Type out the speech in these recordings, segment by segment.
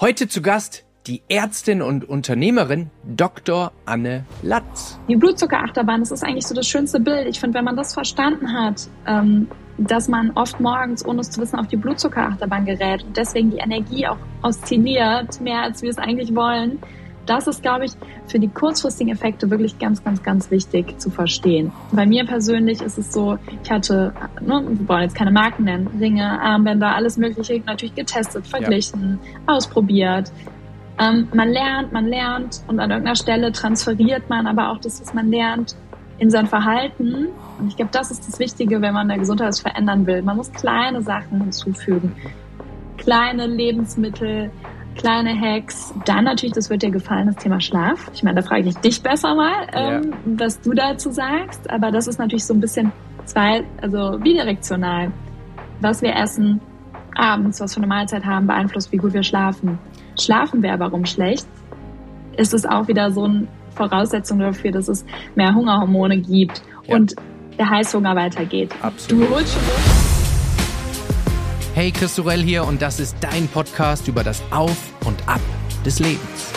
Heute zu Gast die Ärztin und Unternehmerin Dr. Anne Latz. Die Blutzuckerachterbahn, das ist eigentlich so das schönste Bild. Ich finde, wenn man das verstanden hat, ähm, dass man oft morgens, ohne es zu wissen, auf die Blutzuckerachterbahn gerät und deswegen die Energie auch oszilliert, mehr als wir es eigentlich wollen, das ist, glaube ich, für die kurzfristigen Effekte wirklich ganz, ganz, ganz wichtig zu verstehen. Bei mir persönlich ist es so, ich hatte, ne, wir wollen jetzt keine Marken nennen, Ringe, Armbänder, alles Mögliche natürlich getestet, verglichen, ja. ausprobiert. Ähm, man lernt, man lernt und an irgendeiner Stelle transferiert man aber auch das, was man lernt, in sein Verhalten. Und ich glaube, das ist das Wichtige, wenn man der Gesundheit verändern will. Man muss kleine Sachen hinzufügen. Kleine Lebensmittel, kleine Hacks. Dann natürlich, das wird dir gefallen, das Thema Schlaf. Ich meine, da frage ich dich besser mal, ähm, yeah. was du dazu sagst. Aber das ist natürlich so ein bisschen zwei, also bidirektional. Was wir essen abends, was für eine Mahlzeit haben, beeinflusst, wie gut wir schlafen. Schlafen wir aber rum schlecht, ist es auch wieder so eine Voraussetzung dafür, dass es mehr Hungerhormone gibt ja. und der Heißhunger weitergeht. Absolut. Du holst Hey, Christorell hier und das ist dein Podcast über das Auf und Ab des Lebens.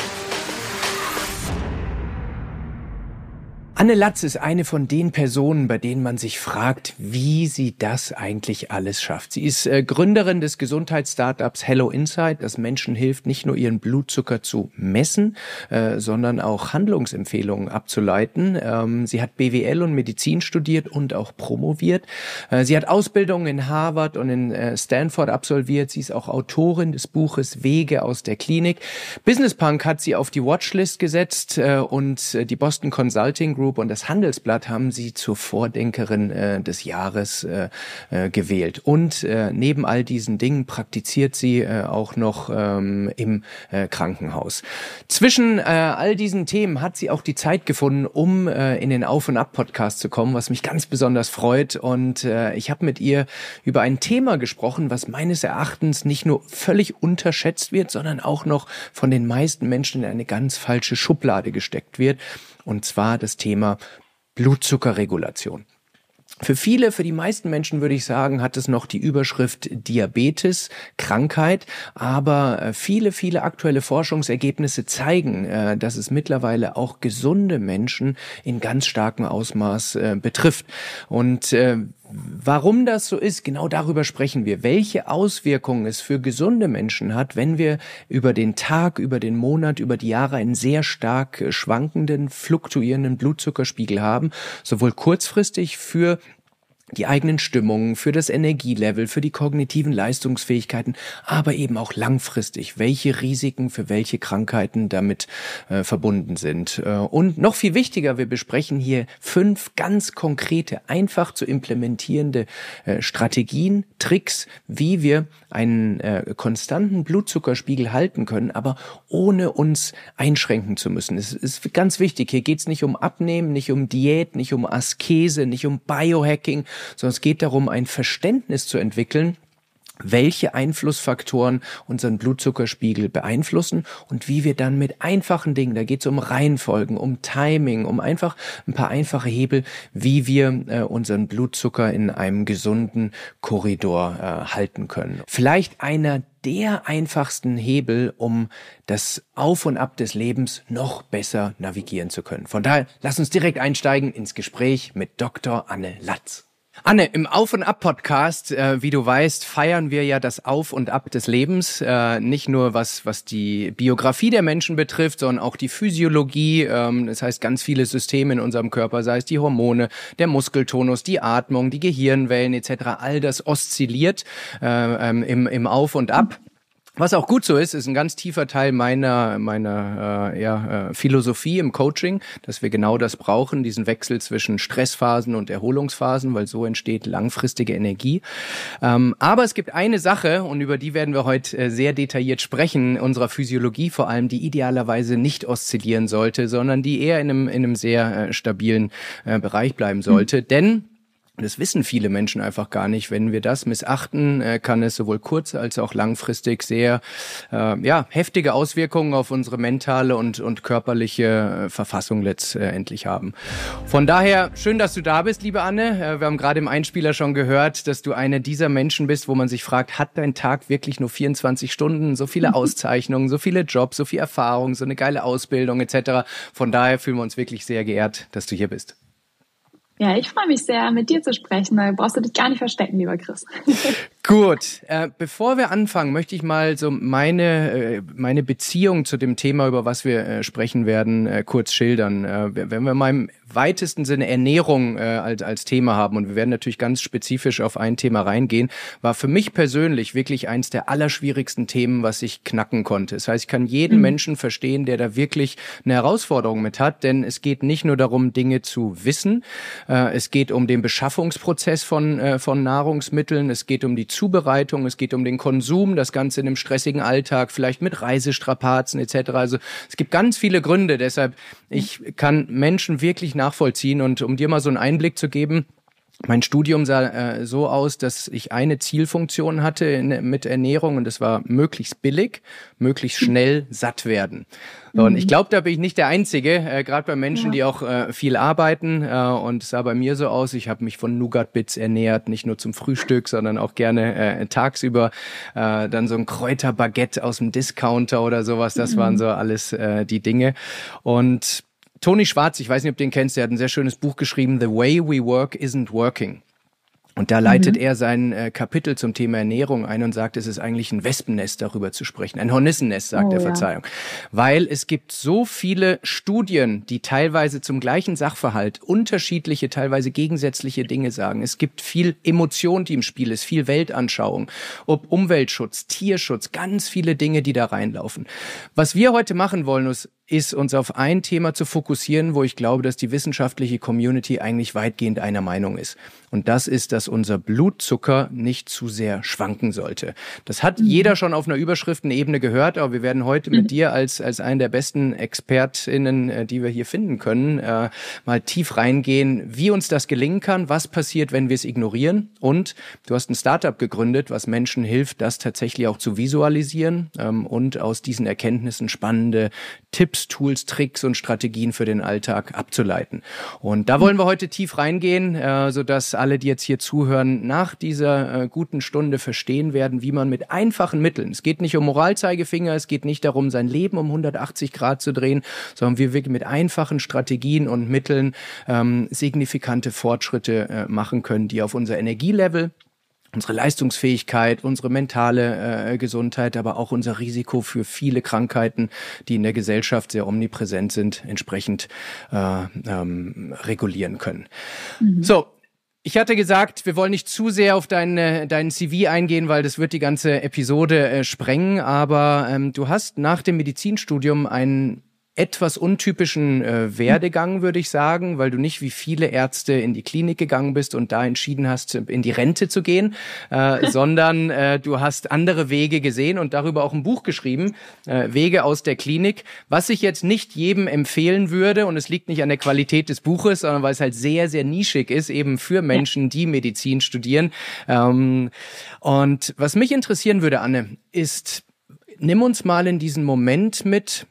Anne Latz ist eine von den Personen, bei denen man sich fragt, wie sie das eigentlich alles schafft. Sie ist äh, Gründerin des Gesundheitsstartups Hello Insight, das Menschen hilft, nicht nur ihren Blutzucker zu messen, äh, sondern auch Handlungsempfehlungen abzuleiten. Ähm, sie hat BWL und Medizin studiert und auch promoviert. Äh, sie hat Ausbildungen in Harvard und in Stanford absolviert. Sie ist auch Autorin des Buches Wege aus der Klinik. Business Punk hat sie auf die Watchlist gesetzt und die Boston Consulting Group Group und das Handelsblatt haben sie zur Vordenkerin äh, des Jahres äh, äh, gewählt. Und äh, neben all diesen Dingen praktiziert sie äh, auch noch ähm, im äh, Krankenhaus. Zwischen äh, all diesen Themen hat sie auch die Zeit gefunden, um äh, in den Auf- und Ab-Podcast zu kommen, was mich ganz besonders freut. Und äh, ich habe mit ihr über ein Thema gesprochen, was meines Erachtens nicht nur völlig unterschätzt wird, sondern auch noch von den meisten Menschen in eine ganz falsche Schublade gesteckt wird und zwar das Thema Blutzuckerregulation. Für viele, für die meisten Menschen würde ich sagen, hat es noch die Überschrift Diabetes, Krankheit. Aber äh, viele, viele aktuelle Forschungsergebnisse zeigen, äh, dass es mittlerweile auch gesunde Menschen in ganz starkem Ausmaß äh, betrifft. Und Warum das so ist, genau darüber sprechen wir. Welche Auswirkungen es für gesunde Menschen hat, wenn wir über den Tag, über den Monat, über die Jahre einen sehr stark schwankenden, fluktuierenden Blutzuckerspiegel haben, sowohl kurzfristig für die eigenen Stimmungen, für das Energielevel, für die kognitiven Leistungsfähigkeiten, aber eben auch langfristig, welche Risiken für welche Krankheiten damit äh, verbunden sind. Äh, und noch viel wichtiger, wir besprechen hier fünf ganz konkrete, einfach zu implementierende äh, Strategien, Tricks, wie wir einen äh, konstanten Blutzuckerspiegel halten können, aber ohne uns einschränken zu müssen. Es ist ganz wichtig, hier geht es nicht um Abnehmen, nicht um Diät, nicht um Askese, nicht um Biohacking, sondern es geht darum, ein Verständnis zu entwickeln, welche Einflussfaktoren unseren Blutzuckerspiegel beeinflussen und wie wir dann mit einfachen Dingen, da geht es um Reihenfolgen, um Timing, um einfach ein paar einfache Hebel, wie wir äh, unseren Blutzucker in einem gesunden Korridor äh, halten können. Vielleicht einer der einfachsten Hebel, um das Auf und Ab des Lebens noch besser navigieren zu können. Von daher, lass uns direkt einsteigen ins Gespräch mit Dr. Anne Latz. Anne, im Auf und Ab Podcast, äh, wie du weißt, feiern wir ja das Auf und Ab des Lebens, äh, nicht nur was was die Biografie der Menschen betrifft, sondern auch die Physiologie. Ähm, das heißt, ganz viele Systeme in unserem Körper, sei es die Hormone, der Muskeltonus, die Atmung, die Gehirnwellen etc. All das oszilliert äh, ähm, im im Auf und Ab. Was auch gut so ist, ist ein ganz tiefer Teil meiner meiner äh, ja, äh, Philosophie im Coaching, dass wir genau das brauchen, diesen Wechsel zwischen Stressphasen und Erholungsphasen, weil so entsteht langfristige Energie. Ähm, aber es gibt eine Sache und über die werden wir heute äh, sehr detailliert sprechen, unserer Physiologie vor allem, die idealerweise nicht oszillieren sollte, sondern die eher in einem in einem sehr äh, stabilen äh, Bereich bleiben sollte, mhm. denn Das wissen viele Menschen einfach gar nicht. Wenn wir das missachten, äh, kann es sowohl kurz- als auch langfristig sehr äh, ja, heftige Auswirkungen auf unsere mentale und, und körperliche äh, Verfassung letztendlich haben. Von daher, schön, dass du da bist, liebe Anne. Äh, wir haben gerade im Einspieler schon gehört, dass du eine dieser Menschen bist, wo man sich fragt, hat dein Tag wirklich nur 24 Stunden, so viele Auszeichnungen, so viele Jobs, so viel Erfahrung, so eine geile Ausbildung etc. Von daher fühlen wir uns wirklich sehr geehrt, dass du hier bist. Ja, ich freue mich sehr, mit dir zu sprechen. Da brauchst du dich gar nicht verstecken, lieber Chris. Gut, äh, bevor wir anfangen, möchte ich mal so meine äh, meine Beziehung zu dem Thema, über was wir äh, sprechen werden, äh, kurz schildern. Äh, wenn wir mal im weitesten Sinne Ernährung äh, als als Thema haben und wir werden natürlich ganz spezifisch auf ein Thema reingehen, war für mich persönlich wirklich eins der allerschwierigsten Themen, was ich knacken konnte. Das heißt, ich kann jeden mhm. Menschen verstehen, der da wirklich eine Herausforderung mit hat, denn es geht nicht nur darum, Dinge zu wissen, äh, es geht um den Beschaffungsprozess von äh, von Nahrungsmitteln, es geht um die Zubereitung, es geht um den Konsum, das Ganze in einem stressigen Alltag, vielleicht mit Reisestrapazen etc. Also es gibt ganz viele Gründe. Deshalb, ich kann Menschen wirklich nachvollziehen und um dir mal so einen Einblick zu geben, mein Studium sah äh, so aus, dass ich eine Zielfunktion hatte in, mit Ernährung und das war möglichst billig, möglichst schnell satt werden. So, und ich mhm. glaube, da bin ich nicht der Einzige, äh, gerade bei Menschen, ja. die auch äh, viel arbeiten. Äh, und es sah bei mir so aus, ich habe mich von Nougat-Bits ernährt, nicht nur zum Frühstück, sondern auch gerne äh, tagsüber. Äh, dann so ein Kräuterbaguette aus dem Discounter oder sowas, das mhm. waren so alles äh, die Dinge. Und Toni Schwarz, ich weiß nicht, ob du den kennst, der hat ein sehr schönes Buch geschrieben, The Way We Work Isn't Working. Und da leitet mhm. er sein äh, Kapitel zum Thema Ernährung ein und sagt, es ist eigentlich ein Wespennest, darüber zu sprechen. Ein Hornissennest, sagt oh, er, Verzeihung. Ja. Weil es gibt so viele Studien, die teilweise zum gleichen Sachverhalt unterschiedliche, teilweise gegensätzliche Dinge sagen. Es gibt viel Emotion, die im Spiel ist, viel Weltanschauung, ob Umweltschutz, Tierschutz, ganz viele Dinge, die da reinlaufen. Was wir heute machen wollen, ist, ist uns auf ein Thema zu fokussieren, wo ich glaube, dass die wissenschaftliche Community eigentlich weitgehend einer Meinung ist. Und das ist, dass unser Blutzucker nicht zu sehr schwanken sollte. Das hat mhm. jeder schon auf einer Überschriftenebene gehört, aber wir werden heute mit mhm. dir als, als einen der besten ExpertInnen, äh, die wir hier finden können, äh, mal tief reingehen, wie uns das gelingen kann, was passiert, wenn wir es ignorieren. Und du hast ein Startup gegründet, was Menschen hilft, das tatsächlich auch zu visualisieren ähm, und aus diesen Erkenntnissen spannende Tipps, Tools, Tricks und Strategien für den Alltag abzuleiten. Und da wollen wir heute tief reingehen, äh, sodass alle, die jetzt hier zuhören, nach dieser äh, guten Stunde verstehen werden, wie man mit einfachen Mitteln, es geht nicht um Moralzeigefinger, es geht nicht darum, sein Leben um 180 Grad zu drehen, sondern wir wirklich mit einfachen Strategien und Mitteln ähm, signifikante Fortschritte äh, machen können, die auf unser Energielevel unsere Leistungsfähigkeit, unsere mentale äh, Gesundheit, aber auch unser Risiko für viele Krankheiten, die in der Gesellschaft sehr omnipräsent sind, entsprechend äh, ähm, regulieren können. Mhm. So, ich hatte gesagt, wir wollen nicht zu sehr auf dein, dein CV eingehen, weil das wird die ganze Episode äh, sprengen. Aber ähm, du hast nach dem Medizinstudium einen etwas untypischen äh, Werdegang, würde ich sagen, weil du nicht wie viele Ärzte in die Klinik gegangen bist und da entschieden hast, in die Rente zu gehen, äh, sondern äh, du hast andere Wege gesehen und darüber auch ein Buch geschrieben, äh, Wege aus der Klinik, was ich jetzt nicht jedem empfehlen würde und es liegt nicht an der Qualität des Buches, sondern weil es halt sehr, sehr nischig ist, eben für Menschen, die Medizin studieren. Ähm, und was mich interessieren würde, Anne, ist, nimm uns mal in diesen Moment mit,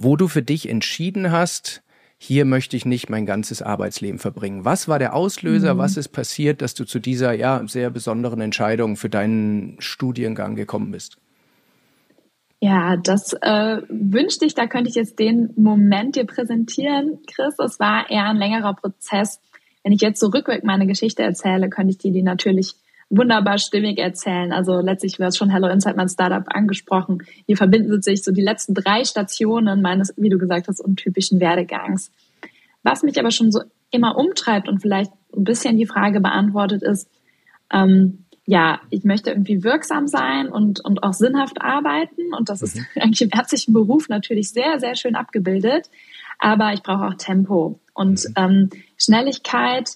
wo du für dich entschieden hast, hier möchte ich nicht mein ganzes Arbeitsleben verbringen. Was war der Auslöser? Mhm. Was ist passiert, dass du zu dieser ja sehr besonderen Entscheidung für deinen Studiengang gekommen bist? Ja, das äh, wünschte ich, da könnte ich jetzt den Moment dir präsentieren, Chris. Es war eher ein längerer Prozess. Wenn ich jetzt zurückweg meine Geschichte erzähle, könnte ich dir die natürlich wunderbar stimmig erzählen. Also letztlich wäre es schon Hello Insight, mein Startup, angesprochen. Hier verbinden sich so die letzten drei Stationen meines, wie du gesagt hast, untypischen Werdegangs. Was mich aber schon so immer umtreibt und vielleicht ein bisschen die Frage beantwortet ist, ähm, ja, ich möchte irgendwie wirksam sein und, und auch sinnhaft arbeiten. Und das ist mhm. eigentlich im ärztlichen Beruf natürlich sehr, sehr schön abgebildet. Aber ich brauche auch Tempo und mhm. ähm, Schnelligkeit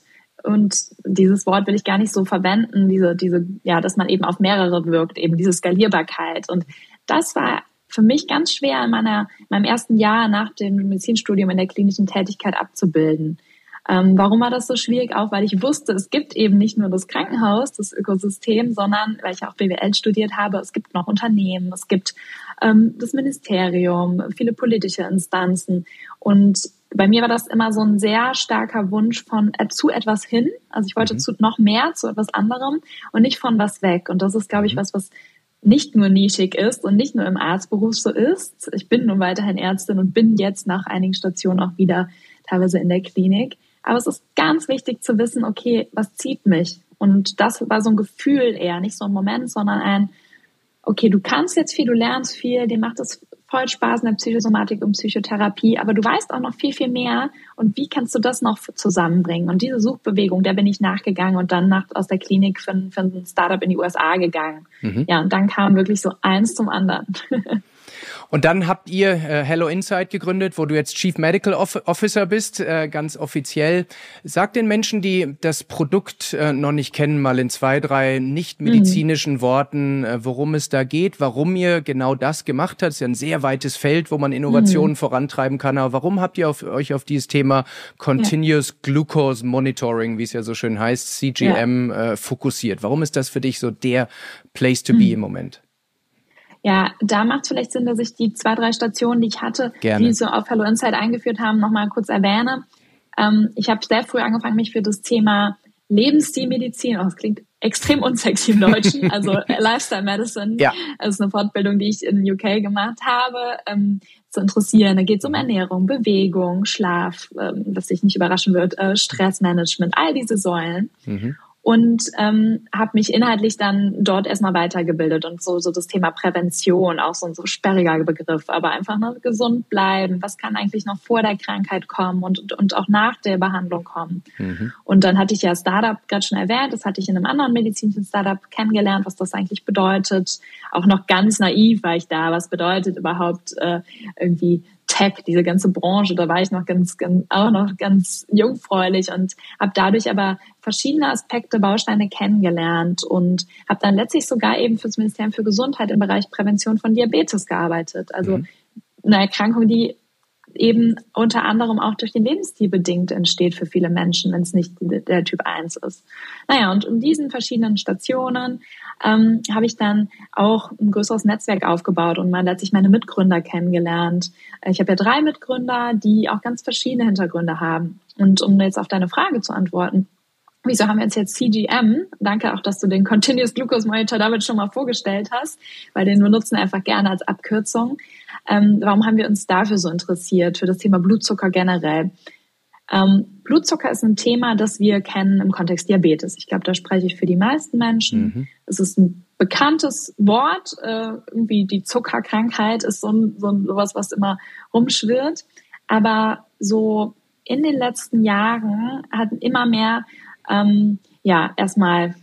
und dieses Wort will ich gar nicht so verwenden, diese, diese, ja, dass man eben auf mehrere wirkt, eben diese Skalierbarkeit. Und das war für mich ganz schwer in meiner, meinem ersten Jahr nach dem Medizinstudium in der klinischen Tätigkeit abzubilden. Ähm, warum war das so schwierig? Auch weil ich wusste, es gibt eben nicht nur das Krankenhaus, das Ökosystem, sondern weil ich auch BWL studiert habe, es gibt noch Unternehmen, es gibt ähm, das Ministerium, viele politische Instanzen. Und bei mir war das immer so ein sehr starker Wunsch von äh, zu etwas hin. Also ich wollte mhm. zu noch mehr, zu etwas anderem und nicht von was weg. Und das ist, glaube ich, mhm. was, was nicht nur nischig ist und nicht nur im Arztberuf so ist. Ich bin nun weiterhin Ärztin und bin jetzt nach einigen Stationen auch wieder teilweise in der Klinik. Aber es ist ganz wichtig zu wissen, okay, was zieht mich? Und das war so ein Gefühl eher, nicht so ein Moment, sondern ein, okay, du kannst jetzt viel, du lernst viel, dir macht es voll Spaß in der Psychosomatik und Psychotherapie, aber du weißt auch noch viel, viel mehr. Und wie kannst du das noch zusammenbringen? Und diese Suchbewegung, der bin ich nachgegangen und dann nach, aus der Klinik für, für ein Startup in die USA gegangen. Mhm. Ja, und dann kam wirklich so eins zum anderen. Und dann habt ihr äh, Hello Insight gegründet, wo du jetzt Chief Medical Officer bist, äh, ganz offiziell. Sag den Menschen, die das Produkt äh, noch nicht kennen, mal in zwei, drei nicht medizinischen mhm. Worten, äh, worum es da geht, warum ihr genau das gemacht habt. Das ist ja ein sehr weites Feld, wo man Innovationen mhm. vorantreiben kann. Aber warum habt ihr auf, euch auf dieses Thema Continuous ja. Glucose Monitoring, wie es ja so schön heißt, CGM, ja. äh, fokussiert? Warum ist das für dich so der Place to be mhm. im Moment? Ja, da macht es vielleicht Sinn, dass ich die zwei, drei Stationen, die ich hatte, Gerne. die so auf Hello Insight eingeführt haben, nochmal kurz erwähne. Ähm, ich habe sehr früh angefangen, mich für das Thema Lebensstilmedizin, oh, das klingt extrem unsexy im Deutschen, also Lifestyle Medicine, ja. das ist eine Fortbildung, die ich in UK gemacht habe, ähm, zu interessieren. Da geht es um Ernährung, Bewegung, Schlaf, ähm, was dich nicht überraschen wird, äh, Stressmanagement, all diese Säulen. Mhm und ähm, habe mich inhaltlich dann dort erstmal weitergebildet und so so das Thema Prävention auch so ein so sperriger Begriff, aber einfach nur gesund bleiben. Was kann eigentlich noch vor der Krankheit kommen und und, und auch nach der Behandlung kommen? Mhm. Und dann hatte ich ja Startup gerade schon erwähnt, das hatte ich in einem anderen medizinischen Startup kennengelernt, was das eigentlich bedeutet. Auch noch ganz naiv war ich da, was bedeutet überhaupt äh, irgendwie Tech, diese ganze Branche, da war ich noch ganz, ganz auch noch ganz jungfräulich und habe dadurch aber verschiedene Aspekte, Bausteine kennengelernt und habe dann letztlich sogar eben fürs Ministerium für Gesundheit im Bereich Prävention von Diabetes gearbeitet. Also mhm. eine Erkrankung, die eben unter anderem auch durch den Lebensstil bedingt entsteht für viele Menschen, wenn es nicht der Typ 1 ist. Naja, und in diesen verschiedenen Stationen ähm, habe ich dann auch ein größeres Netzwerk aufgebaut und mal letztlich meine Mitgründer kennengelernt. Ich habe ja drei Mitgründer, die auch ganz verschiedene Hintergründe haben. Und um jetzt auf deine Frage zu antworten, Wieso haben wir uns jetzt CGM? Danke auch, dass du den Continuous Glucose Monitor damit schon mal vorgestellt hast, weil den benutzen wir einfach gerne als Abkürzung. Ähm, warum haben wir uns dafür so interessiert, für das Thema Blutzucker generell? Ähm, Blutzucker ist ein Thema, das wir kennen im Kontext Diabetes. Ich glaube, da spreche ich für die meisten Menschen. Mhm. Es ist ein bekanntes Wort. Äh, irgendwie die Zuckerkrankheit ist so, ein, so ein, sowas, was immer rumschwirrt. Aber so in den letzten Jahren hatten immer mehr, ähm, ja, erstmal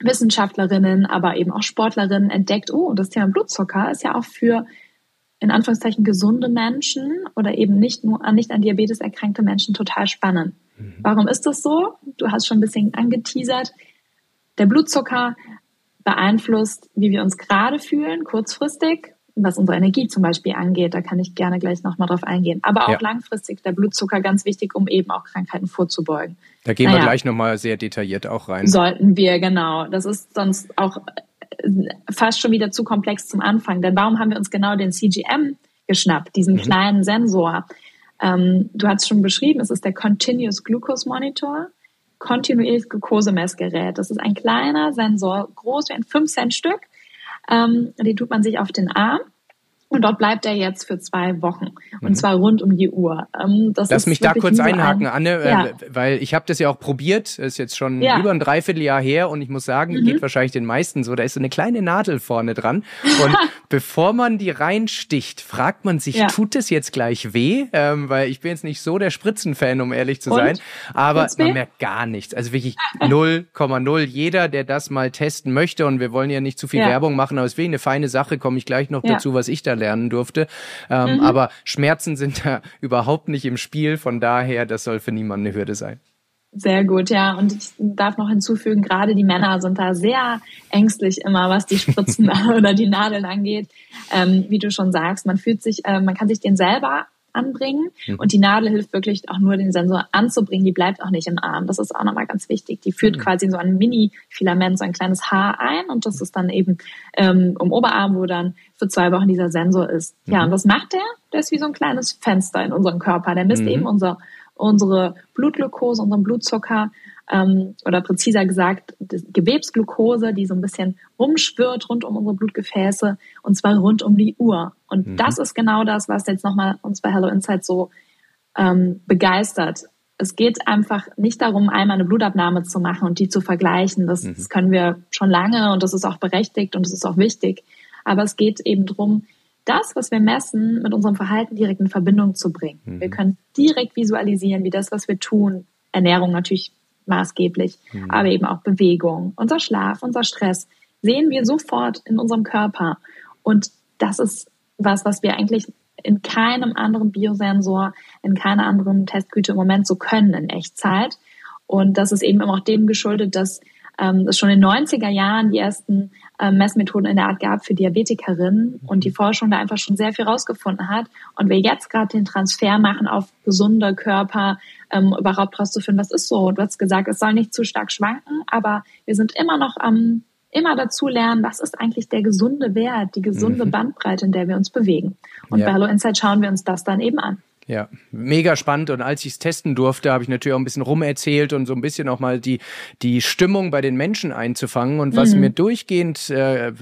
Wissenschaftlerinnen, aber eben auch Sportlerinnen entdeckt, oh, das Thema Blutzucker ist ja auch für in Anführungszeichen gesunde Menschen oder eben nicht nur an nicht an Diabetes erkrankte Menschen total spannend. Mhm. Warum ist das so? Du hast schon ein bisschen angeteasert. Der Blutzucker beeinflusst, wie wir uns gerade fühlen, kurzfristig, was unsere Energie zum Beispiel angeht. Da kann ich gerne gleich nochmal drauf eingehen. Aber auch ja. langfristig der Blutzucker ganz wichtig, um eben auch Krankheiten vorzubeugen. Da gehen naja, wir gleich nochmal sehr detailliert auch rein. Sollten wir, genau. Das ist sonst auch fast schon wieder zu komplex zum Anfang. Denn warum haben wir uns genau den CGM geschnappt, diesen mhm. kleinen Sensor? Ähm, du hast schon beschrieben, es ist der Continuous Glucose Monitor, kontinuierliches Glukosemessgerät. Das ist ein kleiner Sensor, groß wie ein 5 Cent Stück. Ähm, den tut man sich auf den Arm und dort bleibt er jetzt für zwei Wochen. Und mhm. zwar rund um die Uhr. Ähm, das Lass mich da kurz einhaken, Anne, äh, ja. weil ich habe das ja auch probiert. Das ist jetzt schon ja. über ein Dreivierteljahr her und ich muss sagen, mhm. geht wahrscheinlich den meisten so. Da ist so eine kleine Nadel vorne dran. Und bevor man die reinsticht, fragt man sich, ja. tut es jetzt gleich weh? Ähm, weil ich bin jetzt nicht so der Spritzenfan, um ehrlich zu und? sein. Aber man merkt gar nichts. Also wirklich 0,0. Jeder, der das mal testen möchte, und wir wollen ja nicht zu viel Werbung machen, aber es wirklich eine feine Sache, komme ich gleich noch dazu, was ich da lernen durfte. Ähm, mhm. Aber Schmerzen sind da überhaupt nicht im Spiel. Von daher, das soll für niemanden eine Hürde sein. Sehr gut, ja. Und ich darf noch hinzufügen, gerade die Männer sind da sehr ängstlich immer, was die Spritzen oder die Nadeln angeht. Ähm, wie du schon sagst, man fühlt sich, äh, man kann sich den selber anbringen. Mhm. Und die Nadel hilft wirklich auch nur, den Sensor anzubringen. Die bleibt auch nicht im Arm. Das ist auch nochmal ganz wichtig. Die führt mhm. quasi so ein Mini-Filament, so ein kleines Haar ein. Und das ist dann eben ähm, im Oberarm, wo dann für zwei Wochen dieser Sensor ist. Mhm. Ja, und was macht der? Der ist wie so ein kleines Fenster in unserem Körper. Der misst mhm. eben unser, unsere Blutglucose, unseren Blutzucker ähm, oder präziser gesagt Gewebsglucose, die so ein bisschen rumschwirrt rund um unsere Blutgefäße und zwar rund um die Uhr. Und mhm. das ist genau das, was jetzt nochmal uns bei Hello Insight so ähm, begeistert. Es geht einfach nicht darum, einmal eine Blutabnahme zu machen und die zu vergleichen. Das, mhm. das können wir schon lange und das ist auch berechtigt und das ist auch wichtig. Aber es geht eben darum, das, was wir messen, mit unserem Verhalten direkt in Verbindung zu bringen. Mhm. Wir können direkt visualisieren, wie das, was wir tun, Ernährung natürlich maßgeblich, mhm. aber eben auch Bewegung, unser Schlaf, unser Stress, sehen wir sofort in unserem Körper. Und das ist was, was wir eigentlich in keinem anderen Biosensor, in keiner anderen Testgüte im Moment so können in Echtzeit. Und das ist eben auch dem geschuldet, dass ähm, es schon in den 90er Jahren die ersten Messmethoden in der Art gab für Diabetikerinnen und die Forschung da einfach schon sehr viel rausgefunden hat. Und wir jetzt gerade den Transfer machen auf gesunde Körper, ähm, überhaupt rauszufinden, was ist so. Du hast gesagt, es soll nicht zu stark schwanken, aber wir sind immer noch am immer dazu lernen, was ist eigentlich der gesunde Wert, die gesunde mhm. Bandbreite, in der wir uns bewegen. Und ja. bei Hello Insight schauen wir uns das dann eben an. Ja, mega spannend. Und als ich es testen durfte, habe ich natürlich auch ein bisschen rumerzählt und so ein bisschen auch mal die, die Stimmung bei den Menschen einzufangen. Und was mhm. mir durchgehend äh,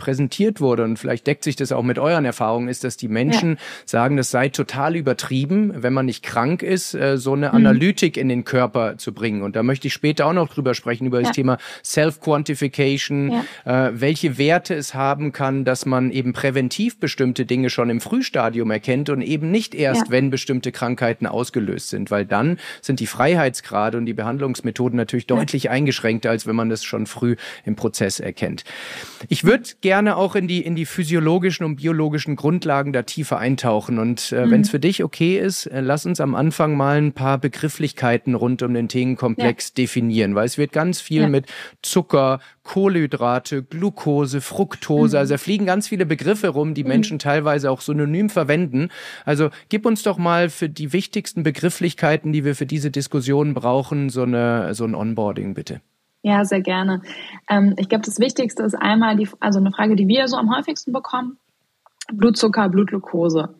präsentiert wurde, und vielleicht deckt sich das auch mit euren Erfahrungen, ist, dass die Menschen ja. sagen, das sei total übertrieben, wenn man nicht krank ist, äh, so eine mhm. Analytik in den Körper zu bringen. Und da möchte ich später auch noch drüber sprechen, über ja. das Thema Self-Quantification, ja. äh, welche Werte es haben kann, dass man eben präventiv bestimmte Dinge schon im Frühstadium erkennt und eben nicht erst, wenn bestimmte Krankheiten ausgelöst sind, weil dann sind die Freiheitsgrade und die Behandlungsmethoden natürlich deutlich eingeschränkter, als wenn man das schon früh im Prozess erkennt. Ich würde gerne auch in die, in die physiologischen und biologischen Grundlagen da tiefer eintauchen. Und äh, mhm. wenn es für dich okay ist, äh, lass uns am Anfang mal ein paar Begrifflichkeiten rund um den Themenkomplex ja. definieren, weil es wird ganz viel ja. mit Zucker, Kohlenhydrate, Glucose, Fructose, mhm. also da fliegen ganz viele Begriffe rum, die mhm. Menschen teilweise auch synonym verwenden. Also gib uns doch mal für die wichtigsten Begrifflichkeiten, die wir für diese Diskussion brauchen, so eine so ein Onboarding bitte. Ja, sehr gerne. Ähm, ich glaube, das Wichtigste ist einmal die, also eine Frage, die wir so am häufigsten bekommen. Blutzucker, Blutglucose.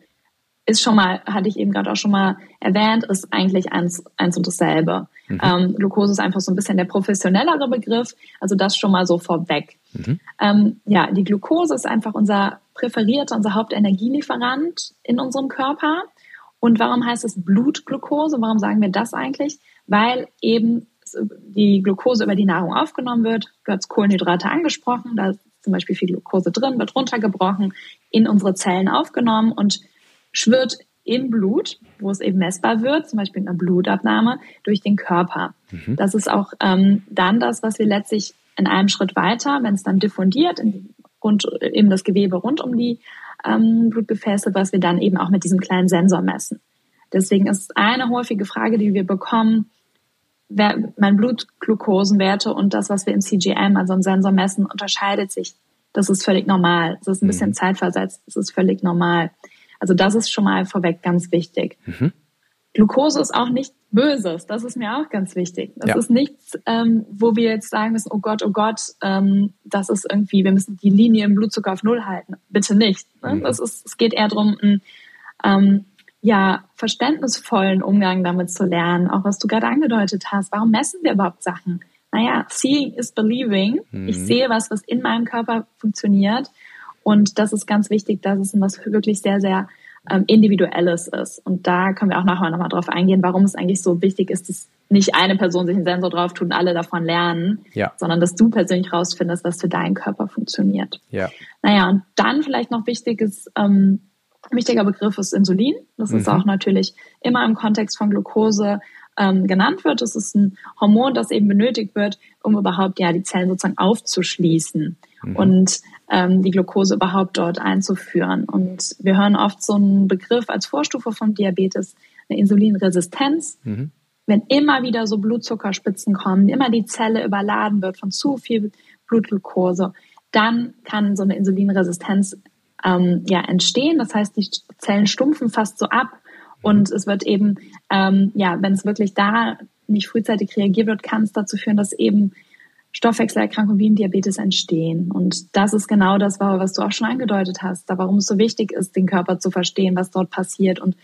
Ist schon mal, hatte ich eben gerade auch schon mal erwähnt, ist eigentlich eins, eins und dasselbe. Mhm. Ähm, Glucose ist einfach so ein bisschen der professionellere Begriff. Also das schon mal so vorweg. Mhm. Ähm, ja, die Glucose ist einfach unser präferierter, unser Hauptenergielieferant in unserem Körper. Und warum heißt es Blutglucose? Warum sagen wir das eigentlich? Weil eben die Glucose über die Nahrung aufgenommen wird. Du hast Kohlenhydrate angesprochen, da ist zum Beispiel viel Glucose drin, wird runtergebrochen, in unsere Zellen aufgenommen und schwirrt im Blut, wo es eben messbar wird, zum Beispiel in einer Blutabnahme, durch den Körper. Mhm. Das ist auch ähm, dann das, was wir letztlich in einem Schritt weiter, wenn es dann diffundiert, in, rund, eben das Gewebe rund um die ähm, Blutgefäße, was wir dann eben auch mit diesem kleinen Sensor messen. Deswegen ist eine häufige Frage, die wir bekommen, mein Blutglukosenwerte und das, was wir im CGM, also im Sensor messen, unterscheidet sich. Das ist völlig normal. Das ist ein bisschen mhm. zeitversetzt. Das ist völlig normal. Also das ist schon mal vorweg ganz wichtig. Mhm. Glucose ist auch nicht Böses. Das ist mir auch ganz wichtig. Das ja. ist nichts, ähm, wo wir jetzt sagen müssen, oh Gott, oh Gott, ähm, das ist irgendwie, wir müssen die Linie im Blutzucker auf Null halten. Bitte nicht. Ne? Mhm. Das ist, es geht eher darum, ein ähm, ja, verständnisvollen Umgang damit zu lernen, auch was du gerade angedeutet hast. Warum messen wir überhaupt Sachen? Naja, seeing is believing. Mhm. Ich sehe was, was in meinem Körper funktioniert. Und das ist ganz wichtig, dass es was wirklich sehr, sehr ähm, Individuelles ist. Und da können wir auch nachher nochmal drauf eingehen, warum es eigentlich so wichtig ist, dass nicht eine Person sich einen Sensor drauf tut und alle davon lernen, ja. sondern dass du persönlich rausfindest, was für deinen Körper funktioniert. Ja. Naja, und dann vielleicht noch wichtig ist, ähm, wichtiger Begriff ist Insulin. Das mhm. ist auch natürlich immer im Kontext von Glucose ähm, genannt wird. Das ist ein Hormon, das eben benötigt wird, um überhaupt ja die Zellen sozusagen aufzuschließen mhm. und ähm, die Glucose überhaupt dort einzuführen. Und wir hören oft so einen Begriff als Vorstufe vom Diabetes, eine Insulinresistenz. Mhm. Wenn immer wieder so Blutzuckerspitzen kommen, immer die Zelle überladen wird von zu viel Blutglucose, dann kann so eine Insulinresistenz ähm, ja, entstehen. Das heißt, die Zellen stumpfen fast so ab Und es wird eben, ähm, ja, wenn es wirklich da nicht frühzeitig reagiert wird, kann es dazu führen, dass eben Stoffwechselerkrankungen wie ein Diabetes entstehen. Und das ist genau das, was du auch schon angedeutet hast, da warum es so wichtig ist, den Körper zu verstehen, was dort passiert und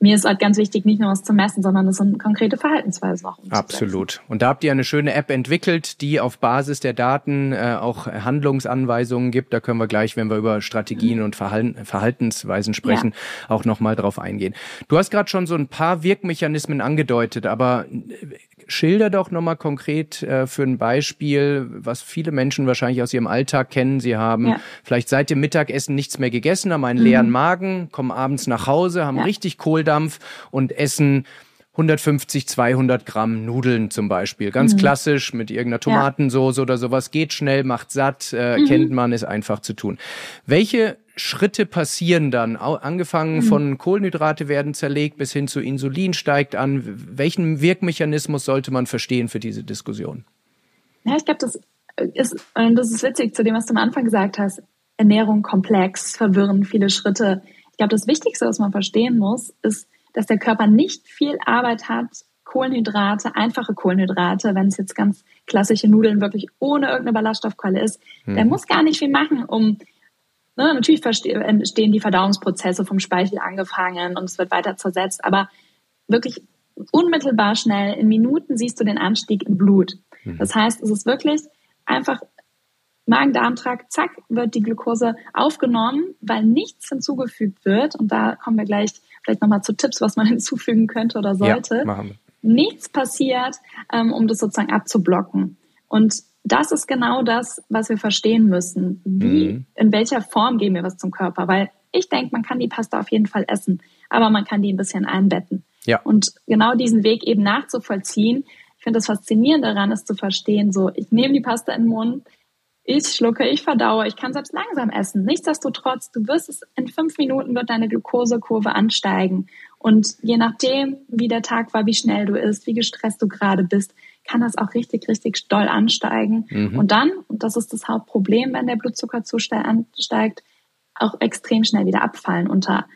mir ist halt ganz wichtig, nicht nur was zu messen, sondern es sind konkrete Verhaltensweisen auch umzusetzen. Absolut. Und da habt ihr eine schöne App entwickelt, die auf Basis der Daten äh, auch Handlungsanweisungen gibt. Da können wir gleich, wenn wir über Strategien mhm. und Verhalten, Verhaltensweisen sprechen, ja. auch nochmal drauf eingehen. Du hast gerade schon so ein paar Wirkmechanismen angedeutet, aber schilder doch nochmal konkret äh, für ein Beispiel, was viele Menschen wahrscheinlich aus ihrem Alltag kennen. Sie haben ja. vielleicht seit dem Mittagessen nichts mehr gegessen, haben einen mhm. leeren Magen, kommen abends nach Hause, haben ja. richtig Kohldampf und essen 150, 200 Gramm Nudeln zum Beispiel. Ganz mhm. klassisch mit irgendeiner Tomatensoße ja. oder sowas. Geht schnell, macht satt, äh, mhm. kennt man, ist einfach zu tun. Welche Schritte passieren dann? Angefangen mhm. von Kohlenhydrate werden zerlegt bis hin zu Insulin steigt an. Welchen Wirkmechanismus sollte man verstehen für diese Diskussion? Ja, ich glaube, das ist, das ist witzig zu dem, was du am Anfang gesagt hast. Ernährung komplex, verwirrend, viele Schritte. Ich glaube, das Wichtigste, was man verstehen muss, ist, dass der Körper nicht viel Arbeit hat, Kohlenhydrate, einfache Kohlenhydrate, wenn es jetzt ganz klassische Nudeln wirklich ohne irgendeine Ballaststoffquelle ist, mhm. der muss gar nicht viel machen, um Ne, natürlich entstehen die Verdauungsprozesse vom Speichel angefangen und es wird weiter zersetzt, aber wirklich unmittelbar schnell, in Minuten siehst du den Anstieg im Blut. Mhm. Das heißt, es ist wirklich einfach Magen-Darm-Trakt, zack, wird die Glucose aufgenommen, weil nichts hinzugefügt wird. Und da kommen wir gleich vielleicht nochmal zu Tipps, was man hinzufügen könnte oder sollte. Ja. Nichts passiert, ähm, um das sozusagen abzublocken. Und das ist genau das, was wir verstehen müssen. Wie, mhm. in welcher Form geben wir was zum Körper? Weil ich denke, man kann die Pasta auf jeden Fall essen, aber man kann die ein bisschen einbetten. Ja. Und genau diesen Weg eben nachzuvollziehen, ich finde das faszinierend daran, ist zu verstehen, so, ich nehme die Pasta in den Mund, ich schlucke, ich verdaue, ich kann selbst langsam essen. Nichtsdestotrotz, du wirst es, in fünf Minuten wird deine Glukosekurve ansteigen. Und je nachdem, wie der Tag war, wie schnell du isst, wie gestresst du gerade bist, kann das auch richtig, richtig doll ansteigen. Mhm. Und dann, und das ist das Hauptproblem, wenn der Blutzucker zu schnell ansteigt, auch extrem schnell wieder abfallen unter,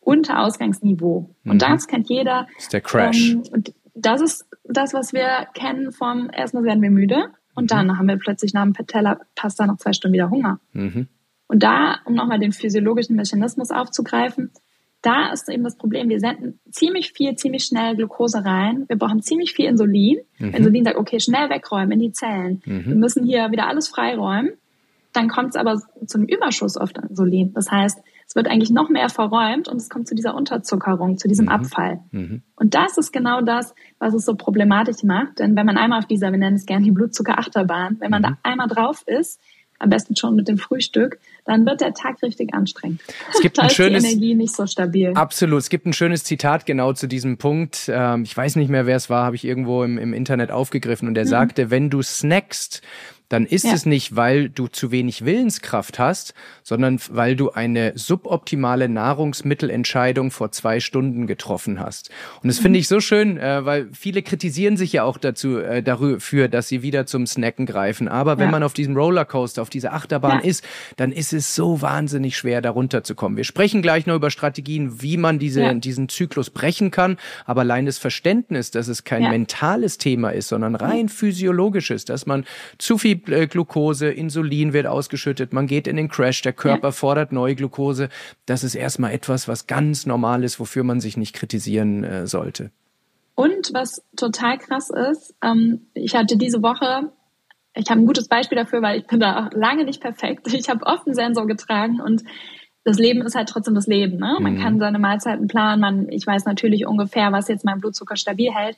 unter Ausgangsniveau. Mhm. Und das kennt jeder. Das ist der Crash. Ähm, das ist das, was wir kennen vom, erstmal werden wir müde und mhm. dann haben wir plötzlich nach einem Teller Pasta noch zwei Stunden wieder Hunger. Mhm. Und da, um nochmal den physiologischen Mechanismus aufzugreifen, da ist eben das Problem, wir senden ziemlich viel, ziemlich schnell Glucose rein. Wir brauchen ziemlich viel Insulin. Mhm. Insulin sagt, okay, schnell wegräumen in die Zellen. Mhm. Wir müssen hier wieder alles freiräumen. Dann kommt es aber zum Überschuss auf Insulin. Das heißt, es wird eigentlich noch mehr verräumt und es kommt zu dieser Unterzuckerung, zu diesem mhm. Abfall. Mhm. Und das ist genau das, was es so problematisch macht. Denn wenn man einmal auf dieser, wir nennen es gerne die Blutzuckerachterbahn, wenn man da mhm. einmal drauf ist, am besten schon mit dem Frühstück, dann wird der Tag richtig anstrengend. Es gibt ein schönes, die Energie nicht so stabil. Absolut. Es gibt ein schönes Zitat genau zu diesem Punkt. Ähm, ich weiß nicht mehr, wer es war, habe ich irgendwo im, im Internet aufgegriffen und er mhm. sagte, wenn du snackst, dann ist ja. es nicht, weil du zu wenig Willenskraft hast, sondern weil du eine suboptimale Nahrungsmittelentscheidung vor zwei Stunden getroffen hast. Und das mhm. finde ich so schön, äh, weil viele kritisieren sich ja auch dazu äh, dafür, dass sie wieder zum Snacken greifen. Aber wenn ja. man auf diesem Rollercoaster, auf dieser Achterbahn ja. ist, dann ist es so wahnsinnig schwer, darunter zu kommen. Wir sprechen gleich noch über Strategien, wie man diese, diesen Zyklus brechen kann. Aber allein das Verständnis, dass es kein mentales Thema ist, sondern rein physiologisches, dass man zu viel äh, Glucose, Insulin wird ausgeschüttet, man geht in den Crash, der Körper ja. fordert neue Glucose. Das ist erstmal etwas, was ganz normal ist, wofür man sich nicht kritisieren äh, sollte. Und was total krass ist, ähm, ich hatte diese Woche, ich habe ein gutes Beispiel dafür, weil ich bin da lange nicht perfekt. Ich habe oft einen Sensor getragen und das Leben ist halt trotzdem das Leben. Ne? Man mhm. kann seine Mahlzeiten planen. Man, ich weiß natürlich ungefähr, was jetzt mein Blutzucker stabil hält.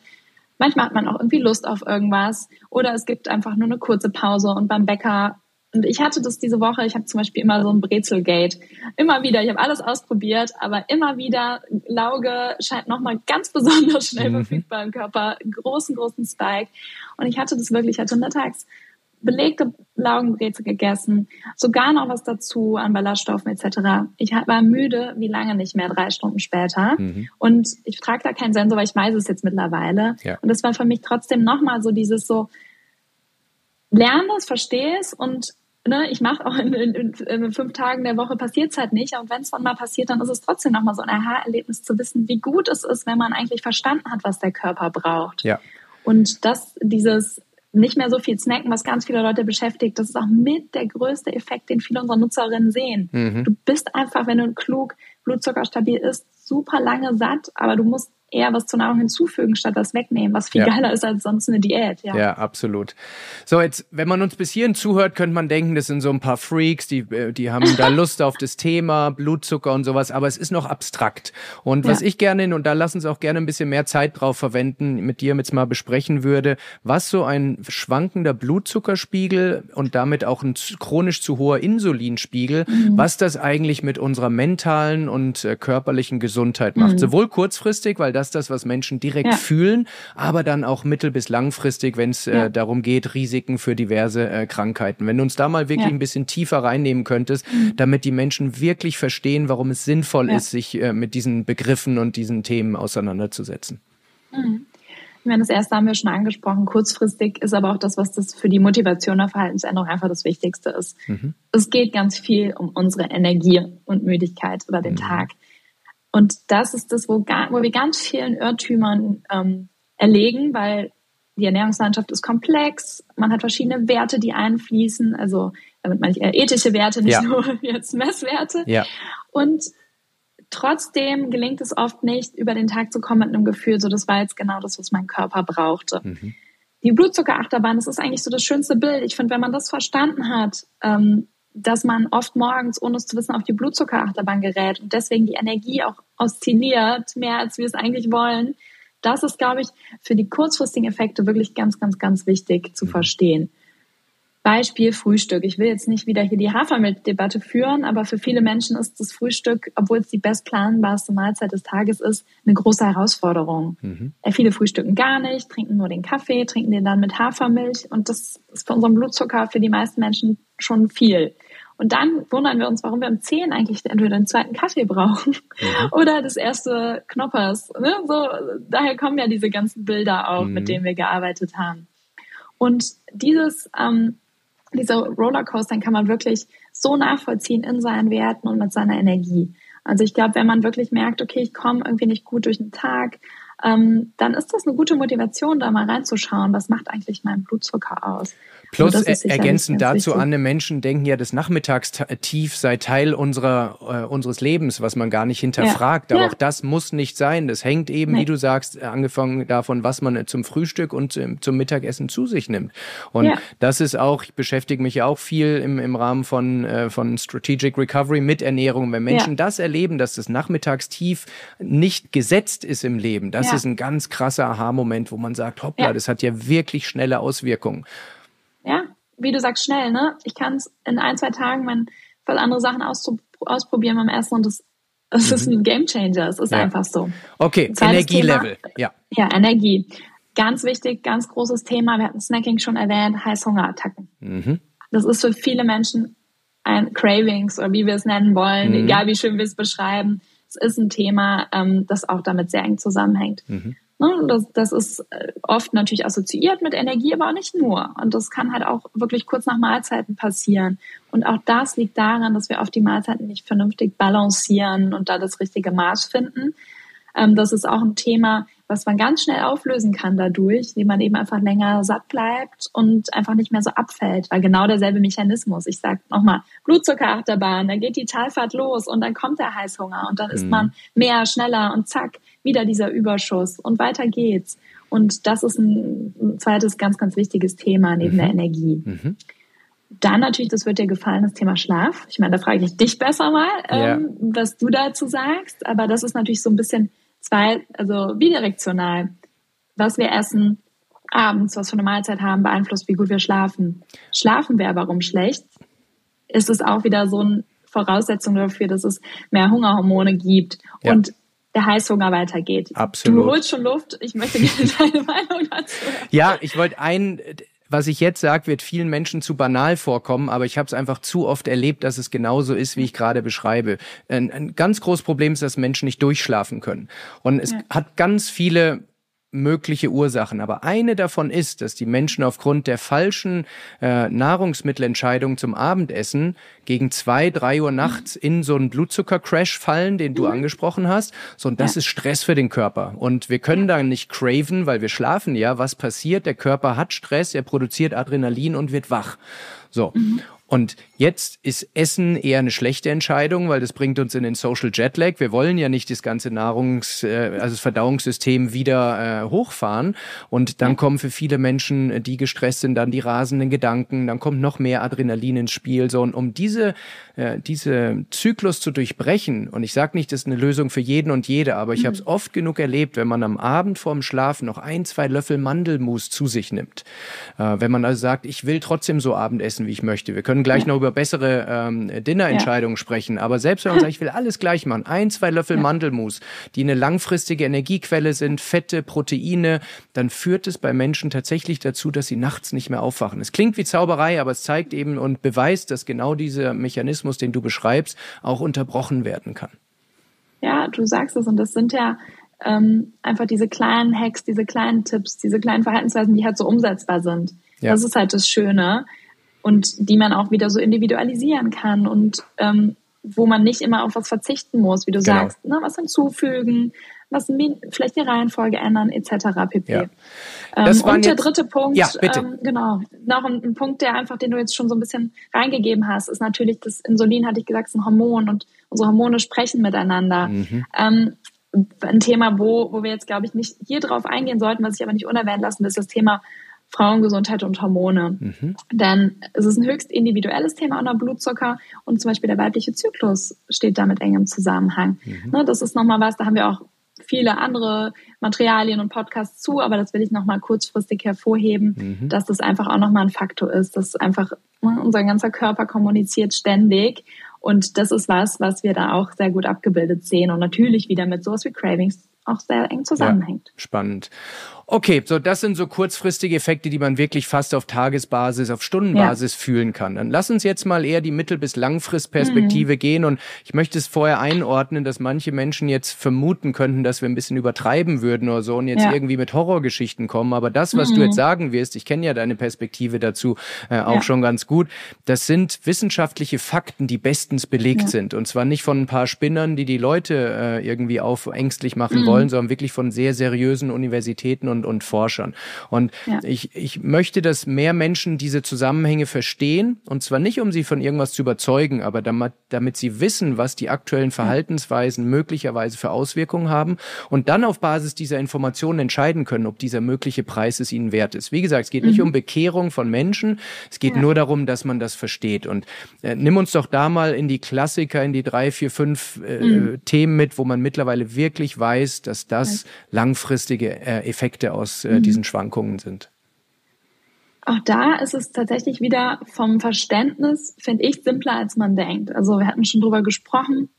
Manchmal hat man auch irgendwie Lust auf irgendwas oder es gibt einfach nur eine kurze Pause und beim Bäcker und ich hatte das diese Woche, ich habe zum Beispiel immer so ein Brezelgate. Immer wieder, ich habe alles ausprobiert, aber immer wieder, Lauge scheint nochmal ganz besonders schnell mhm. verfügbar im Körper, großen, großen Spike. Und ich hatte das wirklich, ich hatte untertags belegte Laugenbrezel gegessen, sogar noch was dazu an Ballaststoffen etc. Ich war müde, wie lange nicht mehr, drei Stunden später. Mhm. Und ich trage da keinen Sensor, weil ich weiß es jetzt mittlerweile. Ja. Und das war für mich trotzdem nochmal so dieses so, lerne es, verstehe es und ne, ich mache auch in, in, in, fünf Tagen der Woche passiert es halt nicht. Und wenn es dann mal passiert, dann ist es trotzdem nochmal so ein Aha-Erlebnis zu wissen, wie gut es ist, wenn man eigentlich verstanden hat, was der Körper braucht. Ja. Und das, dieses nicht mehr so viel snacken, was ganz viele Leute beschäftigt, das ist auch mit der größte Effekt, den viele unserer Nutzerinnen sehen. Mhm. Du bist einfach, wenn du klug Blutzucker stabil isst, super lange satt, aber du musst eher was zur Nahrung hinzufügen, statt was wegnehmen, was viel ja. geiler ist als sonst eine Diät. Ja. ja, absolut. So, jetzt, wenn man uns bis hierhin zuhört, könnte man denken, das sind so ein paar Freaks, die, äh, die haben da Lust auf das Thema, Blutzucker und sowas, aber es ist noch abstrakt. Und was ja. ich gerne, und da lassen Sie auch gerne ein bisschen mehr Zeit drauf verwenden, mit dir jetzt mal besprechen würde, was so ein schwankender Blutzuckerspiegel und damit auch ein chronisch zu hoher Insulinspiegel, mhm. was das eigentlich mit unserer mentalen und äh, körperlichen Gesundheit macht. Mhm. Sowohl kurzfristig, weil das das, was Menschen direkt ja. fühlen, aber dann auch mittel- bis langfristig, wenn es äh, ja. äh, darum geht, Risiken für diverse äh, Krankheiten. Wenn du uns da mal wirklich ja. ein bisschen tiefer reinnehmen könntest, mhm. damit die Menschen wirklich verstehen, warum es sinnvoll ist, sich äh, mit diesen Begriffen und diesen Themen auseinanderzusetzen. Mhm. Ich meine, das erste haben wir schon angesprochen. Kurzfristig ist aber auch das, was das für die Motivation der Verhaltensänderung einfach das Wichtigste ist. Mhm. Es geht ganz viel um unsere Energie und Müdigkeit über den mhm. Tag. Und das ist das, wo, gar, wo wir ganz vielen Irrtümern ähm, erlegen, weil die Ernährungslandschaft ist komplex, man hat verschiedene Werte, die einfließen, also damit meine ich eher ethische Werte, nicht ja. nur jetzt Messwerte. Ja. Und trotzdem gelingt es oft nicht, über den Tag zu kommen mit einem Gefühl, so das war jetzt genau das, was mein Körper brauchte. Mhm. Die Blutzuckerachterbahn, das ist eigentlich so das schönste Bild. Ich finde, wenn man das verstanden hat, ähm, dass man oft morgens, ohne es zu wissen, auf die Blutzuckerachterbahn gerät und deswegen die Energie auch oszilliert, mehr als wir es eigentlich wollen. Das ist, glaube ich, für die kurzfristigen Effekte wirklich ganz, ganz, ganz wichtig zu mhm. verstehen. Beispiel Frühstück. Ich will jetzt nicht wieder hier die Hafermilchdebatte führen, aber für viele Menschen ist das Frühstück, obwohl es die bestplanbarste Mahlzeit des Tages ist, eine große Herausforderung. Mhm. Äh, viele frühstücken gar nicht, trinken nur den Kaffee, trinken den dann mit Hafermilch und das ist für unseren Blutzucker für die meisten Menschen schon viel. Und dann wundern wir uns, warum wir um 10 eigentlich entweder den zweiten Kaffee brauchen mhm. oder das erste Knoppers. Ne? So, daher kommen ja diese ganzen Bilder auch, mhm. mit denen wir gearbeitet haben. Und dieses, ähm, diese Rollercoaster kann man wirklich so nachvollziehen in seinen Werten und mit seiner Energie. Also ich glaube, wenn man wirklich merkt, okay, ich komme irgendwie nicht gut durch den Tag, ähm, dann ist das eine gute Motivation, da mal reinzuschauen, was macht eigentlich mein Blutzucker aus. Plus ergänzend dazu, Anne, Menschen denken ja, das Nachmittagstief sei Teil unserer, äh, unseres Lebens, was man gar nicht hinterfragt. Ja. Aber ja. auch das muss nicht sein. Das hängt eben, nee. wie du sagst, angefangen davon, was man zum Frühstück und zum, zum Mittagessen zu sich nimmt. Und ja. das ist auch, ich beschäftige mich ja auch viel im, im Rahmen von, äh, von Strategic Recovery mit Ernährung. Wenn Menschen das erleben, dass das Nachmittagstief nicht gesetzt ist im Leben, das ist ein ganz krasser Aha-Moment, wo man sagt, hoppla, das hat ja wirklich schnelle Auswirkungen ja, wie du sagst, schnell, ne? Ich kann es in ein, zwei Tagen mein, voll andere Sachen ausprobieren beim Essen und das, das mhm. ist ein Gamechanger. Es ist ja. einfach so. Okay, Energielevel, ja. Ja, Energie. Ganz wichtig, ganz großes Thema. Wir hatten Snacking schon erwähnt, Heißhungerattacken. Mhm. Das ist für viele Menschen ein Cravings oder wie wir es nennen wollen, mhm. egal wie schön wir es beschreiben. Es ist ein Thema, ähm, das auch damit sehr eng zusammenhängt. Ne, das, das ist äh, oft natürlich assoziiert mit Energie, aber auch nicht nur. Und das kann halt auch wirklich kurz nach Mahlzeiten passieren. Und auch das liegt daran, dass wir oft die Mahlzeiten nicht vernünftig balancieren und da das richtige Maß finden. Ähm, das ist auch ein Thema, was man ganz schnell auflösen kann dadurch, wie man eben einfach länger satt bleibt und einfach nicht mehr so abfällt, weil genau derselbe Mechanismus. Ich sage nochmal, Blutzuckerachterbahn, da geht die Talfahrt los und dann kommt der Heißhunger und dann mhm. ist man mehr, schneller und zack, wieder dieser Überschuss und weiter geht's. Und das ist ein zweites ganz, ganz wichtiges Thema neben mhm. der Energie. Mhm. Dann natürlich, das wird dir gefallen, das Thema Schlaf. Ich meine, da frage ich dich besser mal, ja. ähm, was du dazu sagst. Aber das ist natürlich so ein bisschen zwei, also bidirektional. Was wir essen abends, was für eine Mahlzeit haben, beeinflusst, wie gut wir schlafen. Schlafen wir warum schlecht, ist es auch wieder so eine Voraussetzung dafür, dass es mehr Hungerhormone gibt. Ja. Und der Heißhunger weitergeht. Absolut. Du holst schon Luft. Ich möchte gerne deine Meinung dazu. Ja, ich wollte ein, was ich jetzt sage, wird vielen Menschen zu banal vorkommen, aber ich habe es einfach zu oft erlebt, dass es genauso ist, wie ich gerade beschreibe. Ein, ein, ganz großes Problem ist, dass Menschen nicht durchschlafen können. Und es ja. hat ganz viele mögliche Ursachen. Aber eine davon ist, dass die Menschen aufgrund der falschen äh, Nahrungsmittelentscheidung zum Abendessen gegen zwei, drei Uhr nachts in so einen Blutzuckercrash fallen, den du mhm. angesprochen hast. So, und das ja. ist Stress für den Körper. Und wir können da nicht craven, weil wir schlafen ja. Was passiert? Der Körper hat Stress, er produziert Adrenalin und wird wach. So. Mhm. Und jetzt ist Essen eher eine schlechte Entscheidung, weil das bringt uns in den Social Jetlag. Wir wollen ja nicht das ganze Nahrungs-, äh, also das Verdauungssystem wieder äh, hochfahren. Und dann kommen für viele Menschen, die gestresst sind, dann die rasenden Gedanken, dann kommt noch mehr Adrenalin ins Spiel. So, und um diese, äh, diese Zyklus zu durchbrechen, und ich sage nicht, das ist eine Lösung für jeden und jede, aber ich mhm. habe es oft genug erlebt, wenn man am Abend vorm Schlafen noch ein, zwei Löffel Mandelmus zu sich nimmt. Äh, wenn man also sagt, ich will trotzdem so Abend essen, wie ich möchte. Wir können können gleich ja. noch über bessere ähm, Dinnerentscheidungen ja. sprechen. Aber selbst wenn man sagt, ich will alles gleich machen, ein, zwei Löffel ja. Mandelmus, die eine langfristige Energiequelle sind, Fette, Proteine, dann führt es bei Menschen tatsächlich dazu, dass sie nachts nicht mehr aufwachen. Es klingt wie Zauberei, aber es zeigt eben und beweist, dass genau dieser Mechanismus, den du beschreibst, auch unterbrochen werden kann. Ja, du sagst es und das sind ja ähm, einfach diese kleinen Hacks, diese kleinen Tipps, diese kleinen Verhaltensweisen, die halt so umsetzbar sind. Ja. Das ist halt das Schöne und die man auch wieder so individualisieren kann und ähm, wo man nicht immer auf was verzichten muss, wie du genau. sagst, ne, was hinzufügen, was vielleicht die Reihenfolge ändern etc. pp. Ja. Ähm, und der dritte Punkt, ja. Ähm, genau, noch ein, ein, Punkt, der einfach, den du jetzt schon so ein bisschen reingegeben hast, ist natürlich das Insulin, hatte ich gesagt, ist ein Hormon und unsere Hormone sprechen miteinander. Mhm. Ähm, ein Thema, wo, wo wir jetzt, glaube ich, nicht hier drauf eingehen sollten, was ich aber nicht unerwähnt lassen will, ist das Thema Frauengesundheit und Hormone. Mhm. Denn es ist ein höchst individuelles Thema unter Blutzucker und zum Beispiel der weibliche Zyklus steht damit eng im Zusammenhang. Mhm. Ne, das ist nochmal was, da haben wir auch viele andere Materialien und Podcasts zu, aber das will ich nochmal kurzfristig hervorheben, mhm. dass das einfach auch nochmal ein Faktor ist, dass einfach ne, unser ganzer Körper kommuniziert ständig und das ist was, was wir da auch sehr gut abgebildet sehen und natürlich wieder mit sowas wie Cravings auch sehr eng zusammenhängt. Ja, spannend. Okay, so das sind so kurzfristige Effekte, die man wirklich fast auf Tagesbasis, auf Stundenbasis ja. fühlen kann. Dann lass uns jetzt mal eher die Mittel- bis Langfristperspektive mhm. gehen und ich möchte es vorher einordnen, dass manche Menschen jetzt vermuten könnten, dass wir ein bisschen übertreiben würden oder so und jetzt ja. irgendwie mit Horrorgeschichten kommen. Aber das, was mhm. du jetzt sagen wirst, ich kenne ja deine Perspektive dazu äh, auch ja. schon ganz gut, das sind wissenschaftliche Fakten, die bestens belegt sind und zwar nicht von ein paar Spinnern, die die Leute äh, irgendwie auf ängstlich machen mhm. wollen, sondern wirklich von sehr seriösen Universitäten und und, und Forschern. Und ja. ich, ich möchte, dass mehr Menschen diese Zusammenhänge verstehen. Und zwar nicht, um sie von irgendwas zu überzeugen, aber damit, damit sie wissen, was die aktuellen Verhaltensweisen möglicherweise für Auswirkungen haben und dann auf Basis dieser Informationen entscheiden können, ob dieser mögliche Preis es ihnen wert ist. Wie gesagt, es geht mhm. nicht um Bekehrung von Menschen, es geht ja. nur darum, dass man das versteht. Und äh, nimm uns doch da mal in die Klassiker, in die drei, vier, fünf äh, mhm. Themen mit, wo man mittlerweile wirklich weiß, dass das langfristige äh, Effekte Effekte aus äh, mhm. diesen Schwankungen sind? Auch da ist es tatsächlich wieder vom Verständnis, finde ich, simpler als man denkt. Also wir hatten schon drüber gesprochen.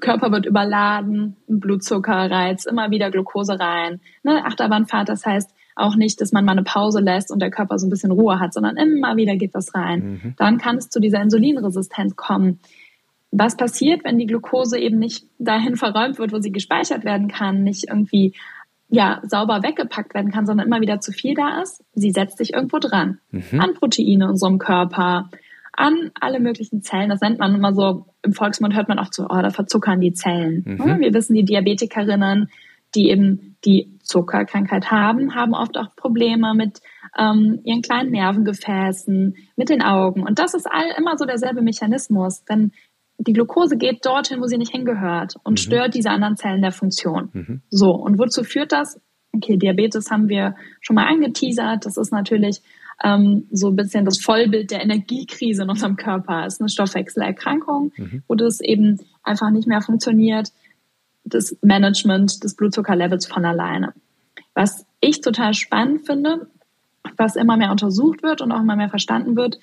Körper wird überladen, Blutzuckerreiz, immer wieder Glucose rein. Ne? Achterbahnfahrt, das heißt auch nicht, dass man mal eine Pause lässt und der Körper so ein bisschen Ruhe hat, sondern immer wieder geht was rein. Mhm. Dann kann es zu dieser Insulinresistenz kommen. Was passiert, wenn die Glucose eben nicht dahin verräumt wird, wo sie gespeichert werden kann, nicht irgendwie ja, sauber weggepackt werden kann, sondern immer wieder zu viel da ist. Sie setzt sich irgendwo dran. Mhm. An Proteine in unserem Körper, an alle möglichen Zellen. Das nennt man immer so, im Volksmund hört man oft so, oh, da verzuckern die Zellen. Mhm. Wir wissen, die Diabetikerinnen, die eben die Zuckerkrankheit haben, haben oft auch Probleme mit ähm, ihren kleinen Nervengefäßen, mit den Augen. Und das ist all immer so derselbe Mechanismus. Denn die Glucose geht dorthin, wo sie nicht hingehört und mhm. stört diese anderen Zellen der Funktion. Mhm. So, und wozu führt das? Okay, Diabetes haben wir schon mal angeteasert. Das ist natürlich ähm, so ein bisschen das Vollbild der Energiekrise in unserem Körper. Es ist eine Stoffwechselerkrankung, mhm. wo das eben einfach nicht mehr funktioniert. Das Management des Blutzuckerlevels von alleine. Was ich total spannend finde, was immer mehr untersucht wird und auch immer mehr verstanden wird,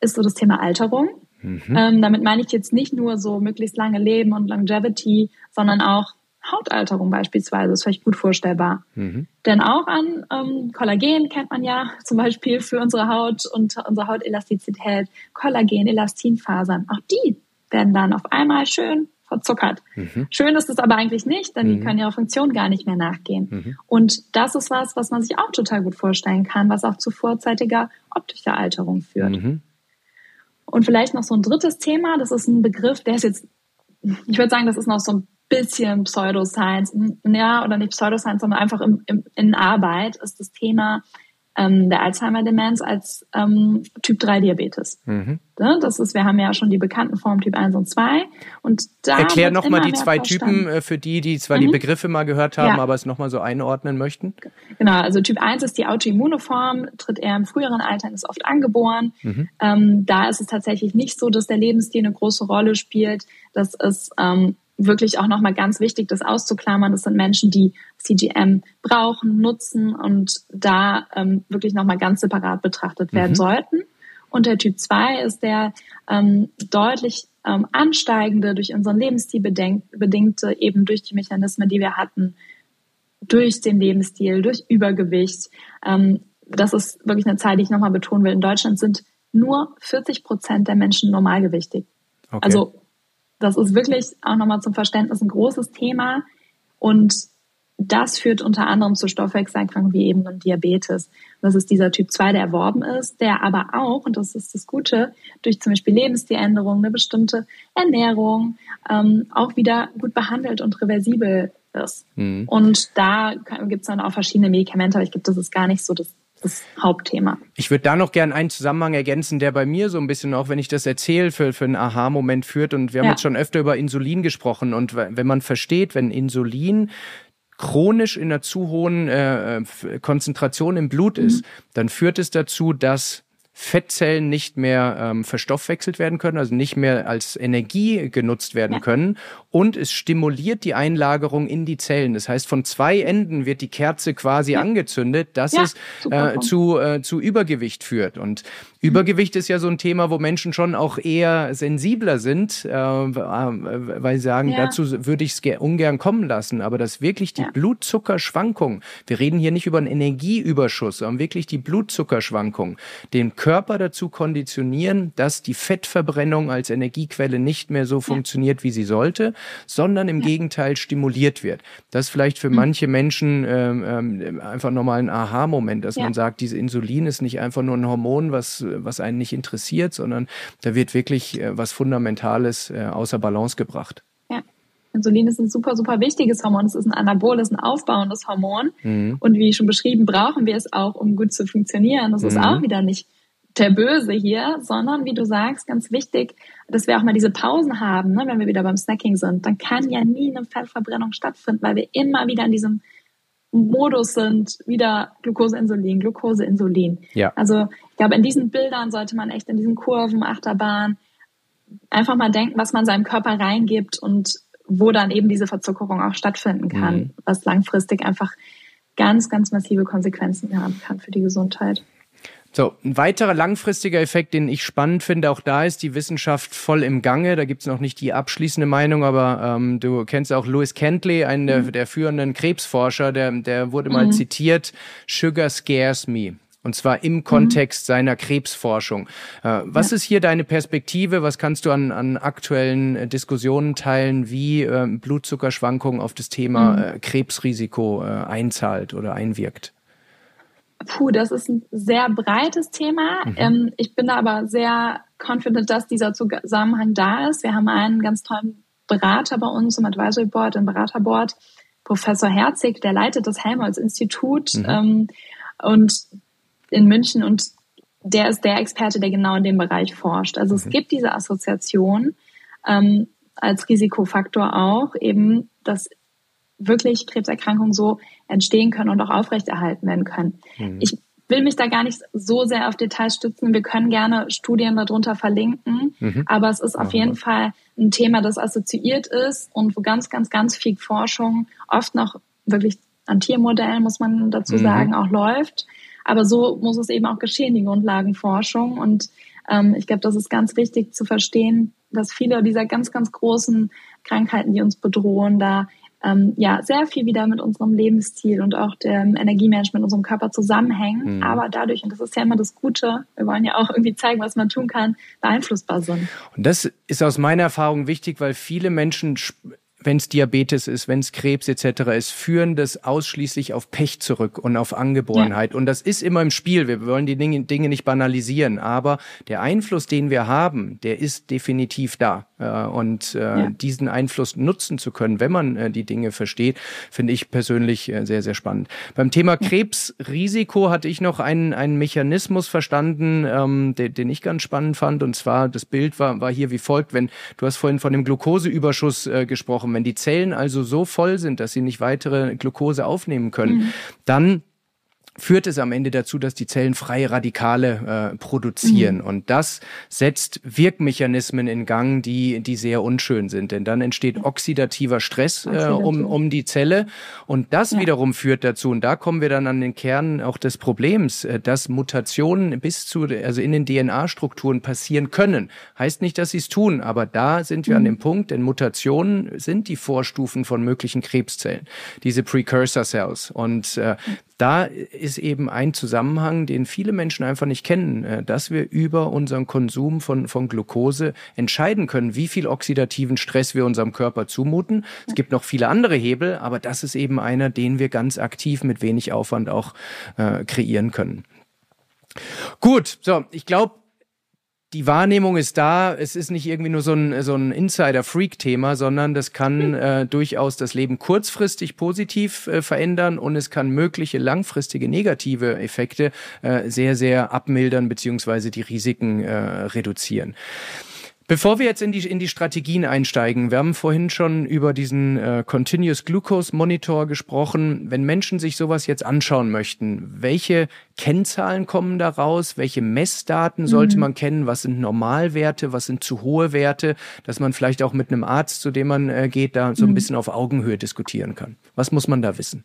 ist so das Thema Alterung. Mhm. Ähm, damit meine ich jetzt nicht nur so möglichst lange Leben und Longevity, sondern auch Hautalterung beispielsweise, ist vielleicht gut vorstellbar. Mhm. Denn auch an ähm, Kollagen kennt man ja zum Beispiel für unsere Haut und unsere Hautelastizität, Kollagen, Elastinfasern, auch die werden dann auf einmal schön verzuckert. Mhm. Schön ist es aber eigentlich nicht, denn mhm. die können ihrer Funktion gar nicht mehr nachgehen. Mhm. Und das ist was, was man sich auch total gut vorstellen kann, was auch zu vorzeitiger optischer Alterung führt. Und vielleicht noch so ein drittes Thema, das ist ein Begriff, der ist jetzt, ich würde sagen, das ist noch so ein bisschen Pseudoscience, ja, oder nicht Pseudoscience, sondern einfach im, im, in Arbeit, ist das Thema ähm, der Alzheimer-Demenz als ähm, Typ-3-Diabetes. Mhm. Das ist, wir haben ja schon die bekannten Formen Typ 1 und 2. Und da Erklär nochmal die zwei verstanden. Typen äh, für die, die zwar mhm. die Begriffe mal gehört haben, ja. aber es nochmal so einordnen möchten. Genau, also Typ 1 ist die autoimmune Form, tritt eher im früheren Alter, ist oft angeboren. Mhm. Ähm, da ist es tatsächlich nicht so, dass der Lebensstil eine große Rolle spielt. Das ist ähm, wirklich auch nochmal ganz wichtig, das auszuklammern. Das sind Menschen, die CGM brauchen, nutzen und da ähm, wirklich nochmal ganz separat betrachtet werden mhm. sollten. Und der Typ 2 ist der ähm, deutlich ähm, ansteigende, durch unseren Lebensstil bedingte, eben durch die Mechanismen, die wir hatten, durch den Lebensstil, durch Übergewicht. Ähm, das ist wirklich eine Zahl, die ich nochmal betonen will. In Deutschland sind nur 40 Prozent der Menschen normalgewichtig. Okay. Also das ist wirklich auch nochmal zum Verständnis ein großes Thema. Und das führt unter anderem zu Stoffwechselerkrankungen wie eben Diabetes. Das ist dieser Typ 2, der erworben ist, der aber auch, und das ist das Gute, durch zum Beispiel Lebensstiländerungen, eine bestimmte Ernährung ähm, auch wieder gut behandelt und reversibel ist. Mhm. Und da gibt es dann auch verschiedene Medikamente, aber ich glaube, das ist gar nicht so das das Hauptthema. Ich würde da noch gerne einen Zusammenhang ergänzen, der bei mir so ein bisschen, auch wenn ich das erzähle, für, für einen Aha-Moment führt. Und wir haben ja. jetzt schon öfter über Insulin gesprochen. Und wenn man versteht, wenn Insulin chronisch in einer zu hohen äh, Konzentration im Blut ist, mhm. dann führt es dazu, dass Fettzellen nicht mehr ähm, verstoffwechselt werden können, also nicht mehr als Energie genutzt werden können. Und es stimuliert die Einlagerung in die Zellen. Das heißt, von zwei Enden wird die Kerze quasi ja. angezündet, dass ja, es äh, zu, äh, zu Übergewicht führt. Und Übergewicht ist ja so ein Thema, wo Menschen schon auch eher sensibler sind, äh, weil sie sagen, ja. dazu würde ich es ungern kommen lassen. Aber dass wirklich die ja. Blutzuckerschwankung, wir reden hier nicht über einen Energieüberschuss, sondern wirklich die Blutzuckerschwankung, den Körper dazu konditionieren, dass die Fettverbrennung als Energiequelle nicht mehr so funktioniert, wie sie sollte, sondern im Gegenteil stimuliert wird. Das ist vielleicht für mhm. manche Menschen ähm, ähm, einfach nochmal ein Aha-Moment, dass man sagt, diese Insulin ist nicht einfach nur ein Hormon, was was einen nicht interessiert, sondern da wird wirklich äh, was Fundamentales äh, außer Balance gebracht. Ja. Insulin ist ein super, super wichtiges Hormon. Es ist ein anaboles, ein aufbauendes Hormon. Mhm. Und wie schon beschrieben, brauchen wir es auch, um gut zu funktionieren. Das mhm. ist auch wieder nicht der Böse hier, sondern wie du sagst, ganz wichtig, dass wir auch mal diese Pausen haben, ne, wenn wir wieder beim Snacking sind. Dann kann ja nie eine Fettverbrennung stattfinden, weil wir immer wieder in diesem Modus sind, wieder Glucose, Insulin, Glucose, Insulin. Ja. Also ich glaube, in diesen Bildern sollte man echt in diesen Kurven, Achterbahn einfach mal denken, was man seinem Körper reingibt und wo dann eben diese Verzuckerung auch stattfinden kann, mhm. was langfristig einfach ganz, ganz massive Konsequenzen haben kann für die Gesundheit. So, ein weiterer langfristiger Effekt, den ich spannend finde, auch da ist die Wissenschaft voll im Gange. Da gibt's noch nicht die abschließende Meinung, aber ähm, du kennst auch Louis Kentley, einen der, mhm. der führenden Krebsforscher, der, der wurde mal mhm. zitiert, Sugar scares me. Und zwar im Kontext mhm. seiner Krebsforschung. Äh, was ja. ist hier deine Perspektive? Was kannst du an, an aktuellen äh, Diskussionen teilen, wie äh, Blutzuckerschwankungen auf das Thema mhm. äh, Krebsrisiko äh, einzahlt oder einwirkt? Puh, das ist ein sehr breites Thema. Mhm. Ähm, ich bin da aber sehr confident, dass dieser Zusammenhang da ist. Wir haben einen ganz tollen Berater bei uns im Advisory Board, im Beraterboard, Professor Herzig, der leitet das Helmholtz-Institut mhm. ähm, und in München und der ist der Experte, der genau in dem Bereich forscht. Also mhm. es gibt diese Assoziation ähm, als Risikofaktor auch, eben, dass wirklich Krebserkrankungen so entstehen können und auch aufrechterhalten werden können. Mhm. Ich will mich da gar nicht so sehr auf Details stützen. Wir können gerne Studien darunter verlinken, mhm. aber es ist auf jeden Fall ein Thema, das assoziiert ist und wo ganz, ganz, ganz viel Forschung oft noch wirklich an Tiermodellen, muss man dazu mhm. sagen, auch läuft. Aber so muss es eben auch geschehen, die Grundlagenforschung. Und ähm, ich glaube, das ist ganz wichtig zu verstehen, dass viele dieser ganz, ganz großen Krankheiten, die uns bedrohen, da ähm, ja sehr viel wieder mit unserem Lebensstil und auch dem Energiemanagement unserem Körper zusammenhängen, mhm. aber dadurch, und das ist ja immer das Gute, wir wollen ja auch irgendwie zeigen, was man tun kann, beeinflussbar sind. Und das ist aus meiner Erfahrung wichtig, weil viele Menschen wenn es Diabetes ist, wenn es Krebs etc. ist, führen das ausschließlich auf Pech zurück und auf Angeborenheit. Ja. Und das ist immer im Spiel. Wir wollen die Dinge, Dinge nicht banalisieren, aber der Einfluss, den wir haben, der ist definitiv da. Äh, und äh, ja. diesen Einfluss nutzen zu können, wenn man äh, die Dinge versteht, finde ich persönlich sehr, sehr spannend. Beim Thema Krebsrisiko hatte ich noch einen, einen Mechanismus verstanden, ähm, den, den ich ganz spannend fand. Und zwar, das Bild war, war hier wie folgt, wenn du hast vorhin von dem Glukoseüberschuss äh, gesprochen. Wenn die Zellen also so voll sind, dass sie nicht weitere Glucose aufnehmen können, mhm. dann führt es am Ende dazu, dass die Zellen freie Radikale äh, produzieren. Mhm. Und das setzt Wirkmechanismen in Gang, die, die sehr unschön sind. Denn dann entsteht oxidativer Stress äh, um, um die Zelle. Und das ja. wiederum führt dazu, und da kommen wir dann an den Kern auch des Problems, äh, dass Mutationen bis zu, also in den DNA-Strukturen passieren können. Heißt nicht, dass sie es tun, aber da sind wir mhm. an dem Punkt, denn Mutationen sind die Vorstufen von möglichen Krebszellen, diese Precursor Cells. Und äh, da ist eben ein Zusammenhang, den viele Menschen einfach nicht kennen, äh, dass wir über unseren Konsum von, von Glucose entscheiden können, wie viel oxidativen Stress wir unserem Körper zumuten. Es gibt noch viele andere Hebel, aber das ist eben einer, den wir ganz aktiv mit wenig Aufwand auch äh, kreieren können. Gut, so, ich glaube, die Wahrnehmung ist da. Es ist nicht irgendwie nur so ein, so ein Insider-Freak-Thema, sondern das kann hm. äh, durchaus das Leben kurzfristig positiv äh, verändern und es kann mögliche langfristige negative Effekte äh, sehr, sehr abmildern beziehungsweise die Risiken äh, reduzieren. Bevor wir jetzt in die, in die Strategien einsteigen, wir haben vorhin schon über diesen äh, Continuous Glucose Monitor gesprochen. Wenn Menschen sich sowas jetzt anschauen möchten, welche Kennzahlen kommen daraus? Welche Messdaten sollte mhm. man kennen? Was sind Normalwerte? Was sind zu hohe Werte? Dass man vielleicht auch mit einem Arzt, zu dem man äh, geht, da so ein mhm. bisschen auf Augenhöhe diskutieren kann. Was muss man da wissen?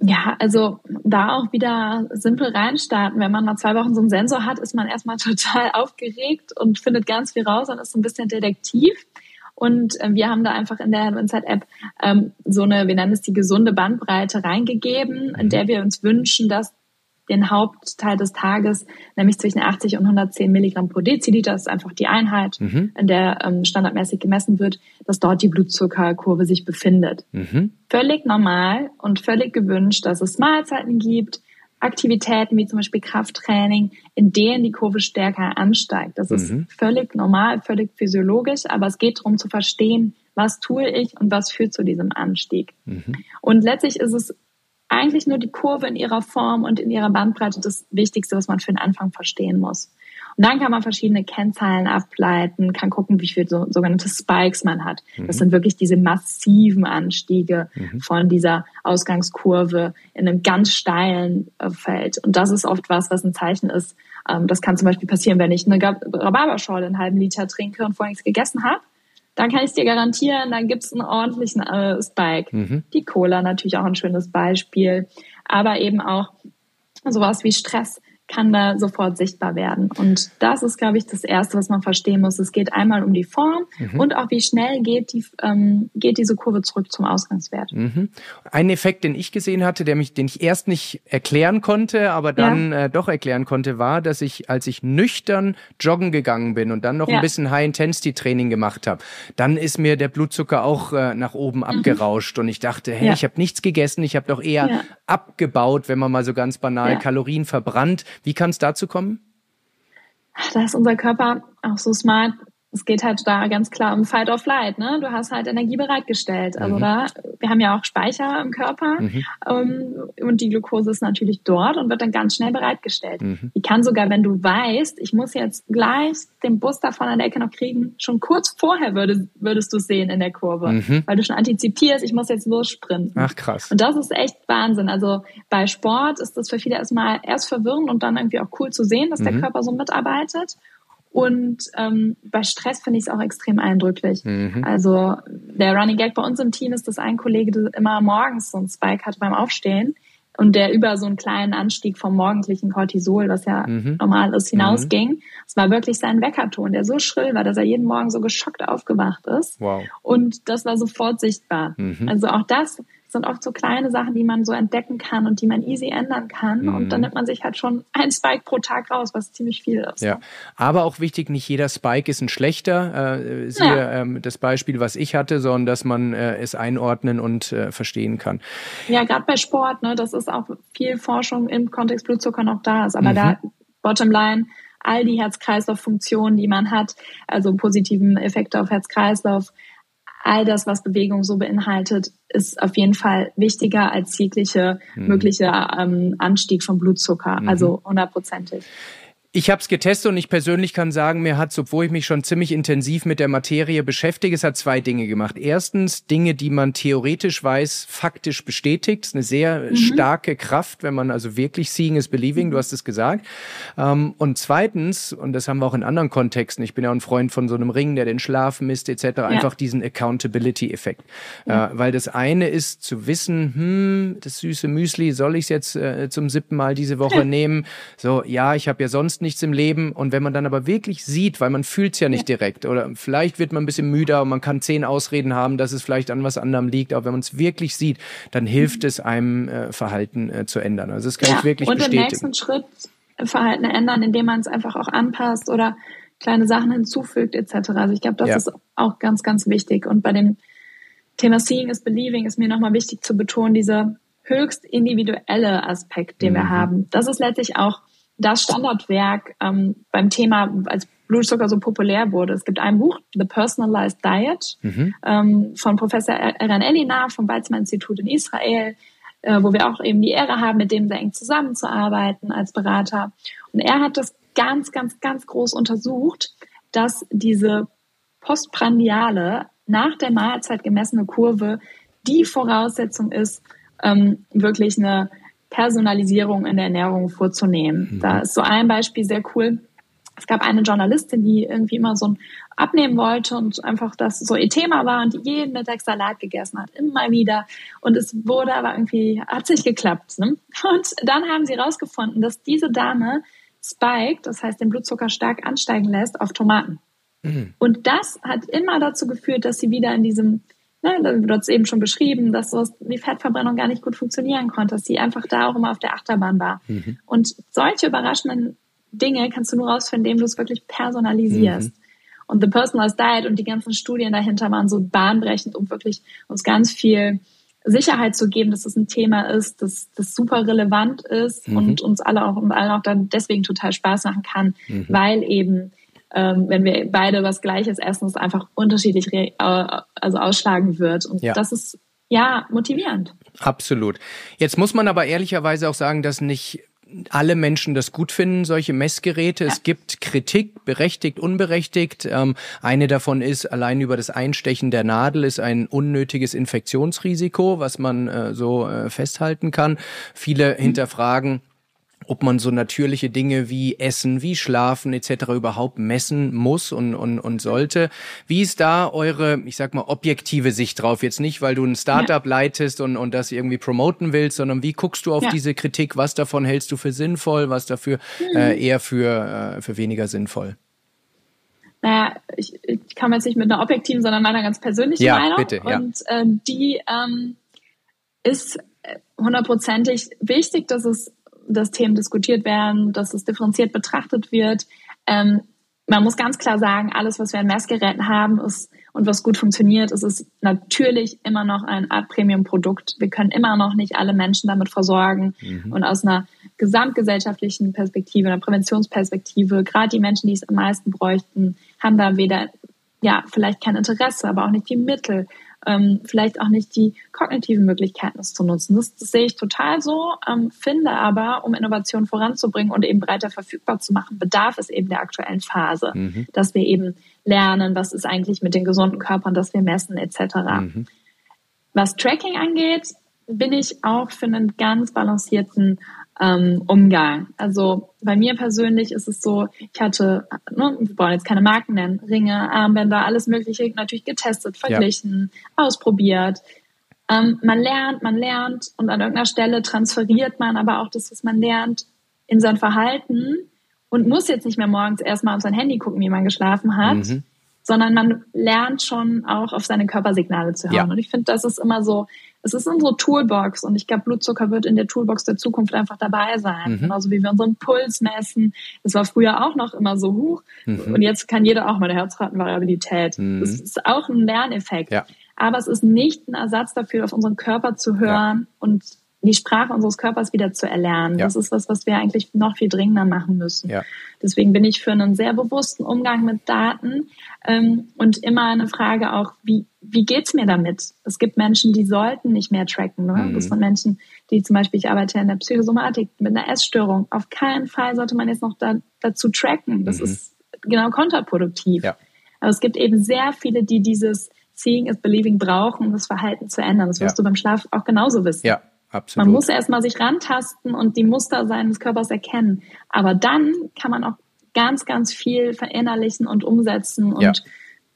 Ja, also da auch wieder simpel reinstarten. Wenn man mal zwei Wochen so einen Sensor hat, ist man erstmal total aufgeregt und findet ganz viel raus und ist so ein bisschen detektiv. Und äh, wir haben da einfach in der Insight-App ähm, so eine, wir nennen es die gesunde Bandbreite reingegeben, in der wir uns wünschen, dass den Hauptteil des Tages, nämlich zwischen 80 und 110 Milligramm pro Deziliter, das ist einfach die Einheit, mhm. in der ähm, standardmäßig gemessen wird, dass dort die Blutzuckerkurve sich befindet. Mhm. Völlig normal und völlig gewünscht, dass es Mahlzeiten gibt, Aktivitäten wie zum Beispiel Krafttraining, in denen die Kurve stärker ansteigt. Das mhm. ist völlig normal, völlig physiologisch, aber es geht darum zu verstehen, was tue ich und was führt zu diesem Anstieg. Mhm. Und letztlich ist es eigentlich nur die Kurve in ihrer Form und in ihrer Bandbreite das Wichtigste, was man für den Anfang verstehen muss. Und dann kann man verschiedene Kennzahlen ableiten, kann gucken, wie viele so, sogenannte Spikes man hat. Mhm. Das sind wirklich diese massiven Anstiege mhm. von dieser Ausgangskurve in einem ganz steilen äh, Feld. Und das ist oft was, was ein Zeichen ist. Ähm, das kann zum Beispiel passieren, wenn ich eine Rhabarberschorle einen halben Liter trinke und vorher nichts gegessen habe dann kann ich dir garantieren, dann gibt's einen ordentlichen äh, Spike. Mhm. Die Cola natürlich auch ein schönes Beispiel, aber eben auch sowas wie Stress kann da sofort sichtbar werden. Und das ist, glaube ich, das Erste, was man verstehen muss. Es geht einmal um die Form mhm. und auch wie schnell geht, die, ähm, geht diese Kurve zurück zum Ausgangswert. Mhm. Ein Effekt, den ich gesehen hatte, der mich, den ich erst nicht erklären konnte, aber dann ja. äh, doch erklären konnte, war, dass ich, als ich nüchtern joggen gegangen bin und dann noch ja. ein bisschen High-Intensity-Training gemacht habe, dann ist mir der Blutzucker auch äh, nach oben mhm. abgerauscht und ich dachte, hey, ja. ich habe nichts gegessen, ich habe doch eher abgebaut, wenn man mal so ganz banal Kalorien verbrannt. Wie kann es dazu kommen? Da ist unser Körper auch so smart, es geht halt da ganz klar um Fight or Flight. Ne? Du hast halt Energie bereitgestellt. Also mhm. da, wir haben ja auch Speicher im Körper mhm. ähm, und die Glucose ist natürlich dort und wird dann ganz schnell bereitgestellt. Mhm. Die kann sogar, wenn du weißt, ich muss jetzt gleich den Bus davon an der Ecke noch kriegen, schon kurz vorher würdest, würdest du sehen in der Kurve, mhm. weil du schon antizipierst, ich muss jetzt lossprinten. Ach krass. Und das ist echt Wahnsinn. Also bei Sport ist das für viele erstmal erst verwirrend und dann irgendwie auch cool zu sehen, dass der mhm. Körper so mitarbeitet. Und ähm, bei Stress finde ich es auch extrem eindrücklich. Mhm. Also der Running Gag bei uns im Team ist, dass ein Kollege immer morgens so einen Spike hat beim Aufstehen. und der über so einen kleinen Anstieg vom morgendlichen Cortisol, was ja mhm. normal ist, hinausging. Mhm. Es war wirklich sein Weckerton, der so schrill war, dass er jeden Morgen so geschockt aufgewacht ist. Wow. Und das war sofort sichtbar. Mhm. Also auch das sind oft so kleine Sachen, die man so entdecken kann und die man easy ändern kann. Mhm. Und dann nimmt man sich halt schon ein Spike pro Tag raus, was ziemlich viel ist. Ja, aber auch wichtig, nicht jeder Spike ist ein schlechter. Äh, siehe ja. ähm, das Beispiel, was ich hatte, sondern dass man äh, es einordnen und äh, verstehen kann. Ja, gerade bei Sport, ne, das ist auch viel Forschung im Kontext Blutzucker noch da ist. Aber mhm. da, bottom line, all die Herz-Kreislauf-Funktionen, die man hat, also positiven Effekte auf Herz-Kreislauf, all das, was Bewegung so beinhaltet, ist auf jeden Fall wichtiger als jegliche mhm. mögliche ähm, Anstieg von Blutzucker. Mhm. Also hundertprozentig. Ich habe es getestet und ich persönlich kann sagen, mir hat, obwohl ich mich schon ziemlich intensiv mit der Materie beschäftige, es hat zwei Dinge gemacht. Erstens Dinge, die man theoretisch weiß, faktisch bestätigt. Das ist eine sehr mhm. starke Kraft, wenn man also wirklich seeing is believing, du hast es gesagt. Ähm, und zweitens, und das haben wir auch in anderen Kontexten, ich bin ja ein Freund von so einem Ring, der den Schlaf misst etc., ja. einfach diesen Accountability-Effekt. Äh, weil das eine ist zu wissen, hm, das süße Müsli, soll ich es jetzt äh, zum siebten Mal diese Woche nehmen? So, ja, ich habe ja sonst nichts im Leben. Und wenn man dann aber wirklich sieht, weil man fühlt es ja nicht direkt oder vielleicht wird man ein bisschen müder und man kann zehn Ausreden haben, dass es vielleicht an was anderem liegt. Aber wenn man es wirklich sieht, dann hilft mhm. es einem äh, Verhalten äh, zu ändern. Also das kann ja. ich wirklich und bestätigen. Und im nächsten Schritt Verhalten ändern, indem man es einfach auch anpasst oder kleine Sachen hinzufügt etc. Also ich glaube, das ja. ist auch ganz, ganz wichtig. Und bei dem Thema Seeing is Believing ist mir nochmal wichtig zu betonen, dieser höchst individuelle Aspekt, den mhm. wir haben. Das ist letztlich auch das Standardwerk ähm, beim Thema, als Blutzucker so populär wurde. Es gibt ein Buch, The Personalized Diet, mhm. ähm, von Professor Eran Elina vom Weizmann Institut in Israel, äh, wo wir auch eben die Ehre haben, mit dem sehr eng zusammenzuarbeiten als Berater. Und er hat das ganz, ganz, ganz groß untersucht, dass diese postprandiale, nach der Mahlzeit gemessene Kurve die Voraussetzung ist, ähm, wirklich eine Personalisierung in der Ernährung vorzunehmen. Mhm. Da ist so ein Beispiel sehr cool. Es gab eine Journalistin, die irgendwie immer so ein abnehmen wollte und einfach das so ihr Thema war und die jeden Mittag Salat gegessen hat, immer wieder. Und es wurde aber irgendwie, hat sich geklappt. Ne? Und dann haben sie herausgefunden, dass diese Dame spiked, das heißt den Blutzucker stark ansteigen lässt auf Tomaten. Mhm. Und das hat immer dazu geführt, dass sie wieder in diesem ne, du hast eben schon beschrieben, dass so die Fettverbrennung gar nicht gut funktionieren konnte, dass sie einfach da auch immer auf der Achterbahn war. Mhm. Und solche überraschenden Dinge kannst du nur rausfinden, indem du es wirklich personalisierst. Mhm. Und The Personalized Diet und die ganzen Studien dahinter waren so bahnbrechend, um wirklich uns ganz viel Sicherheit zu geben, dass das ein Thema ist, dass das super relevant ist mhm. und uns alle auch, und allen auch dann deswegen total Spaß machen kann, mhm. weil eben ähm, wenn wir beide was Gleiches essen, es einfach unterschiedlich äh, also ausschlagen wird. Und ja. das ist ja motivierend. Absolut. Jetzt muss man aber ehrlicherweise auch sagen, dass nicht alle Menschen das gut finden, solche Messgeräte. Ja. Es gibt Kritik, berechtigt, unberechtigt. Ähm, eine davon ist, allein über das Einstechen der Nadel ist ein unnötiges Infektionsrisiko, was man äh, so äh, festhalten kann. Viele mhm. hinterfragen, ob man so natürliche Dinge wie Essen, wie Schlafen etc. überhaupt messen muss und, und, und sollte. Wie ist da eure, ich sag mal, objektive Sicht drauf? Jetzt nicht, weil du ein Startup ja. leitest und, und das irgendwie promoten willst, sondern wie guckst du auf ja. diese Kritik? Was davon hältst du für sinnvoll, was dafür mhm. äh, eher für, äh, für weniger sinnvoll? Naja, ich, ich komme jetzt nicht mit einer objektiven, sondern meiner ganz persönlichen ja, Meinung. Bitte, ja. Und äh, die ähm, ist hundertprozentig wichtig, dass es dass Themen diskutiert werden, dass es differenziert betrachtet wird. Ähm, man muss ganz klar sagen, alles, was wir an Messgeräten haben, ist und was gut funktioniert, ist es natürlich immer noch ein Art Premium-Produkt. Wir können immer noch nicht alle Menschen damit versorgen. Mhm. Und aus einer gesamtgesellschaftlichen Perspektive, einer Präventionsperspektive, gerade die Menschen, die es am meisten bräuchten, haben da weder, ja, vielleicht kein Interesse, aber auch nicht die Mittel, ähm, vielleicht auch nicht die kognitiven Möglichkeiten, es zu nutzen. Das, das sehe ich total so, ähm, finde aber, um Innovation voranzubringen und eben breiter verfügbar zu machen, bedarf es eben der aktuellen Phase, mhm. dass wir eben lernen, was ist eigentlich mit den gesunden Körpern, dass wir messen etc. Mhm. Was Tracking angeht, bin ich auch für einen ganz balancierten ähm, Umgang. Also bei mir persönlich ist es so, ich hatte, ne, wir wollen jetzt keine Marken nennen, Ringe, Armbänder, alles Mögliche natürlich getestet, verglichen, ja. ausprobiert. Ähm, man lernt, man lernt und an irgendeiner Stelle transferiert man aber auch das, was man lernt, in sein Verhalten und muss jetzt nicht mehr morgens erstmal auf sein Handy gucken, wie man geschlafen hat, mhm. sondern man lernt schon auch auf seine Körpersignale zu hören. Ja. Und ich finde, das ist immer so, es ist unsere Toolbox und ich glaube, Blutzucker wird in der Toolbox der Zukunft einfach dabei sein. Mhm. Genauso wie wir unseren Puls messen. Das war früher auch noch immer so hoch mhm. und jetzt kann jeder auch mal eine Herzratenvariabilität. Mhm. Das ist auch ein Lerneffekt. Ja. Aber es ist nicht ein Ersatz dafür, auf unseren Körper zu hören ja. und die Sprache unseres Körpers wieder zu erlernen. Ja. Das ist was, was wir eigentlich noch viel dringender machen müssen. Ja. Deswegen bin ich für einen sehr bewussten Umgang mit Daten ähm, und immer eine Frage auch, wie, wie geht's mir damit? Es gibt Menschen, die sollten nicht mehr tracken. Ne? Mhm. Das sind Menschen, die zum Beispiel, ich arbeite in der Psychosomatik mit einer Essstörung. Auf keinen Fall sollte man jetzt noch da, dazu tracken. Das mhm. ist genau kontraproduktiv. Ja. Aber es gibt eben sehr viele, die dieses Seeing is Believing brauchen, um das Verhalten zu ändern. Das wirst ja. du beim Schlaf auch genauso wissen. Ja, Absolut. Man muss erstmal sich rantasten und die Muster seines Körpers erkennen. Aber dann kann man auch ganz, ganz viel verinnerlichen und umsetzen und ja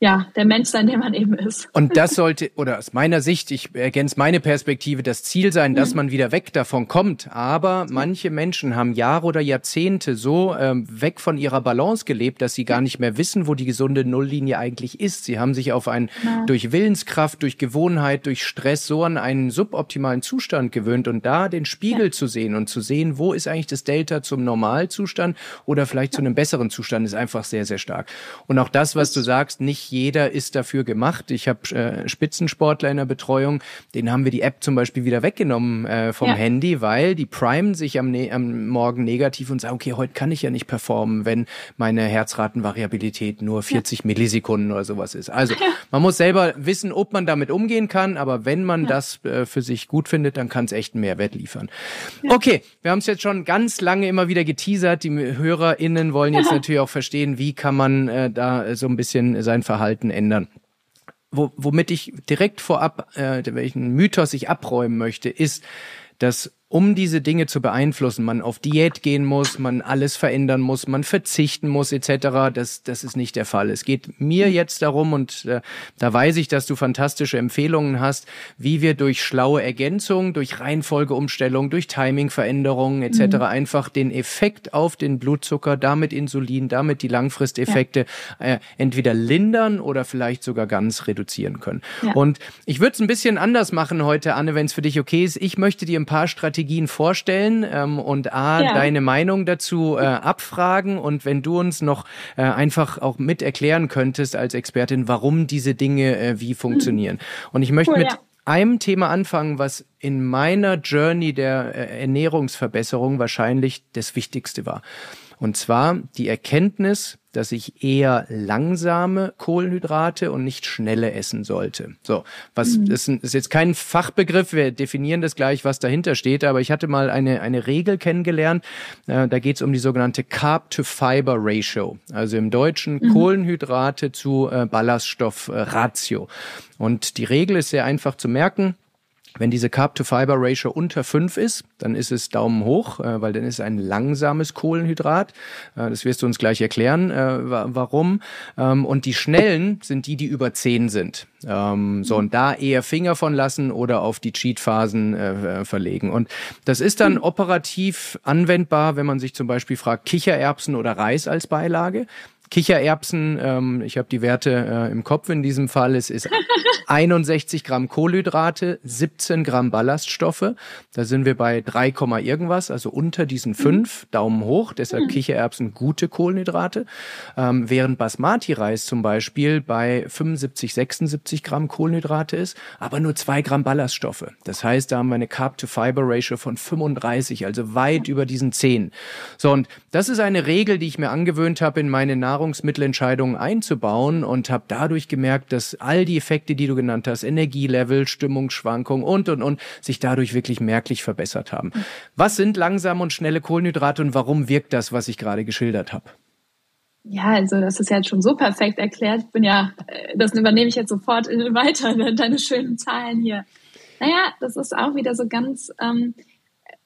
ja, der Mensch sein, der man eben ist. Und das sollte, oder aus meiner Sicht, ich ergänze meine Perspektive, das Ziel sein, dass mhm. man wieder weg davon kommt. Aber manche Menschen haben Jahre oder Jahrzehnte so ähm, weg von ihrer Balance gelebt, dass sie gar nicht mehr wissen, wo die gesunde Nulllinie eigentlich ist. Sie haben sich auf einen ja. durch Willenskraft, durch Gewohnheit, durch Stress so an einen suboptimalen Zustand gewöhnt und da den Spiegel ja. zu sehen und zu sehen, wo ist eigentlich das Delta zum Normalzustand oder vielleicht ja. zu einem besseren Zustand, ist einfach sehr, sehr stark. Und auch das, was du sagst, nicht jeder ist dafür gemacht. Ich habe äh, Spitzensportler in der Betreuung, denen haben wir die App zum Beispiel wieder weggenommen äh, vom ja. Handy, weil die primen sich am, ne am Morgen negativ und sagen, okay, heute kann ich ja nicht performen, wenn meine Herzratenvariabilität nur 40 ja. Millisekunden oder sowas ist. Also ja. man muss selber wissen, ob man damit umgehen kann, aber wenn man das äh, für sich gut findet, dann kann es echt einen Mehrwert liefern. Okay, wir haben es jetzt schon ganz lange immer wieder geteasert. Die HörerInnen wollen jetzt natürlich auch verstehen, wie kann man äh, da so ein bisschen sein Verhalten Verhalten ändern. Wo, womit ich direkt vorab, äh, welchen Mythos ich abräumen möchte, ist, dass um diese Dinge zu beeinflussen, man auf Diät gehen muss, man alles verändern muss, man verzichten muss etc. Das, das ist nicht der Fall. Es geht mir jetzt darum und äh, da weiß ich, dass du fantastische Empfehlungen hast, wie wir durch schlaue Ergänzung, durch Reihenfolgeumstellung, durch Timingveränderungen etc. Mhm. einfach den Effekt auf den Blutzucker, damit Insulin, damit die Langfristeffekte ja. äh, entweder lindern oder vielleicht sogar ganz reduzieren können. Ja. Und ich würde es ein bisschen anders machen heute, Anne, wenn es für dich okay ist. Ich möchte dir ein paar Strategien Strategien vorstellen ähm, und A, ja. deine Meinung dazu äh, abfragen und wenn du uns noch äh, einfach auch mit erklären könntest als Expertin, warum diese Dinge äh, wie funktionieren. Mhm. Und ich möchte cool, mit ja. einem Thema anfangen, was in meiner Journey der äh, Ernährungsverbesserung wahrscheinlich das Wichtigste war. Und zwar die Erkenntnis, dass ich eher langsame Kohlenhydrate und nicht schnelle essen sollte. So, was mhm. ist, ist jetzt kein Fachbegriff, wir definieren das gleich, was dahinter steht, aber ich hatte mal eine, eine Regel kennengelernt, äh, da geht es um die sogenannte Carb-to-Fiber-Ratio, also im Deutschen mhm. Kohlenhydrate zu äh, Ballaststoff-Ratio. Und die Regel ist sehr einfach zu merken, wenn diese Carb-to-Fiber-Ratio unter 5 ist, dann ist es Daumen hoch, äh, weil dann ist es ein langsames Kohlenhydrat. Äh, das wirst du uns gleich erklären, äh, warum. Ähm, und die schnellen sind die, die über 10 sind. Ähm, so, und da eher Finger von lassen oder auf die Cheat-Phasen verlegen. Und das ist dann operativ anwendbar, wenn man sich zum Beispiel fragt, Kichererbsen oder Reis als Beilage. Kichererbsen, ähm, ich habe die Werte äh, im Kopf in diesem Fall, es ist 61 Gramm Kohlenhydrate, 17 Gramm Ballaststoffe. Da sind wir bei 3, irgendwas, also unter diesen 5, mhm. Daumen hoch, deshalb mhm. Kichererbsen gute Kohlenhydrate. Ähm, während Basmati-Reis zum Beispiel bei 75, 76 Gramm Kohlenhydrate ist, aber nur 2 Gramm Ballaststoffe. Das heißt, da haben wir eine Carb-to-Fiber-Ratio von 35, also weit über diesen 10. So, und das ist eine Regel, die ich mir angewöhnt habe in meine Nahrung Nahrungsmittelentscheidungen einzubauen und habe dadurch gemerkt, dass all die Effekte, die du genannt hast, Energielevel, Stimmungsschwankungen und, und, und, sich dadurch wirklich merklich verbessert haben. Was sind langsame und schnelle Kohlenhydrate und warum wirkt das, was ich gerade geschildert habe? Ja, also das ist ja schon so perfekt erklärt. Ich bin ja, äh, das übernehme ich jetzt sofort weiter, deine schönen Zahlen hier. Naja, das ist auch wieder so ganz ähm,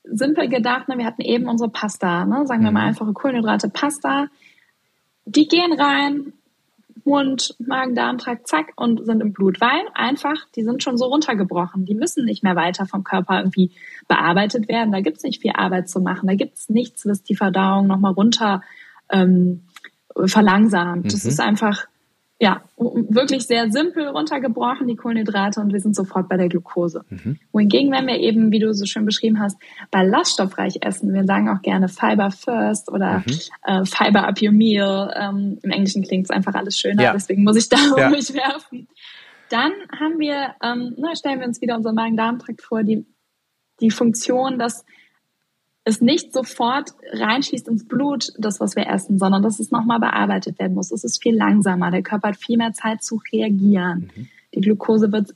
simpel gedacht. Ne? Wir hatten eben unsere Pasta, ne? sagen wir mal mhm. einfache Kohlenhydrate, Pasta die gehen rein, Mund, Magen, Darmtrakt, zack, und sind im Blut. Weil einfach, die sind schon so runtergebrochen. Die müssen nicht mehr weiter vom Körper irgendwie bearbeitet werden. Da gibt's nicht viel Arbeit zu machen. Da gibt's nichts, was die Verdauung nochmal runter ähm, verlangsamt. Mhm. Das ist einfach ja, wirklich sehr simpel runtergebrochen, die Kohlenhydrate, und wir sind sofort bei der Glucose. Mhm. Wohingegen, wenn wir eben, wie du so schön beschrieben hast, ballaststoffreich essen, wir sagen auch gerne Fiber first oder mhm. äh, Fiber up your meal, ähm, im Englischen klingt es einfach alles schöner, ja. deswegen muss ich da ja. um mich werfen. Dann haben wir, ähm, na, stellen wir uns wieder unseren Magen-Darm-Trakt vor, die, die Funktion, dass es nicht sofort reinschließt ins Blut, das, was wir essen, sondern dass es nochmal bearbeitet werden muss. Es ist viel langsamer. Der Körper hat viel mehr Zeit zu reagieren. Mhm. Die Glucose wird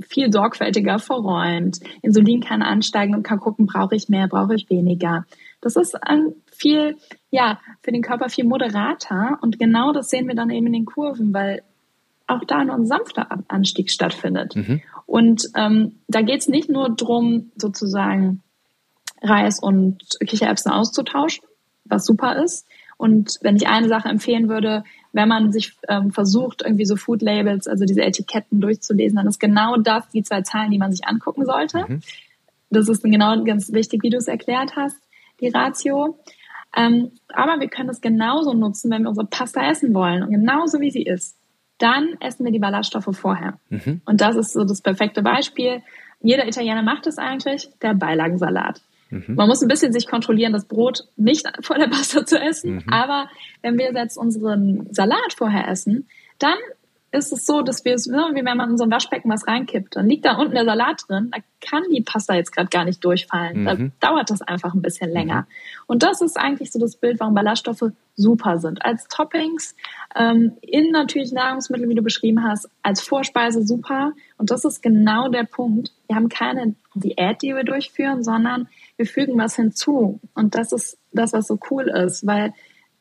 viel sorgfältiger verräumt. Insulin kann ansteigen und kann gucken, brauche ich mehr, brauche ich weniger. Das ist ein viel, ja, für den Körper viel moderater. Und genau das sehen wir dann eben in den Kurven, weil auch da nur ein sanfter Anstieg stattfindet. Mhm. Und ähm, da geht es nicht nur drum, sozusagen Reis und Kichererbsen auszutauschen, was super ist. Und wenn ich eine Sache empfehlen würde, wenn man sich ähm, versucht, irgendwie so Food Labels, also diese Etiketten durchzulesen, dann ist genau das die zwei Zahlen, die man sich angucken sollte. Mhm. Das ist genau ganz wichtig, wie du es erklärt hast, die Ratio. Ähm, aber wir können es genauso nutzen, wenn wir unsere Pasta essen wollen und genauso wie sie ist. Dann essen wir die Ballaststoffe vorher. Mhm. Und das ist so das perfekte Beispiel. Jeder Italiener macht es eigentlich, der Beilagensalat. Mhm. Man muss ein bisschen sich kontrollieren, das Brot nicht vor der Pasta zu essen. Mhm. Aber wenn wir jetzt unseren Salat vorher essen, dann ist es so, dass wir es, ne, wie wenn man in so ein Waschbecken was reinkippt, dann liegt da unten der Salat drin, da kann die Pasta jetzt gerade gar nicht durchfallen. Mhm. Da dauert das einfach ein bisschen länger. Mhm. Und das ist eigentlich so das Bild, warum Ballaststoffe super sind. Als Toppings, ähm, in natürlich Nahrungsmittel, wie du beschrieben hast, als Vorspeise super. Und das ist genau der Punkt. Wir haben keine Diät, die wir durchführen, sondern wir fügen was hinzu. Und das ist das, was so cool ist, weil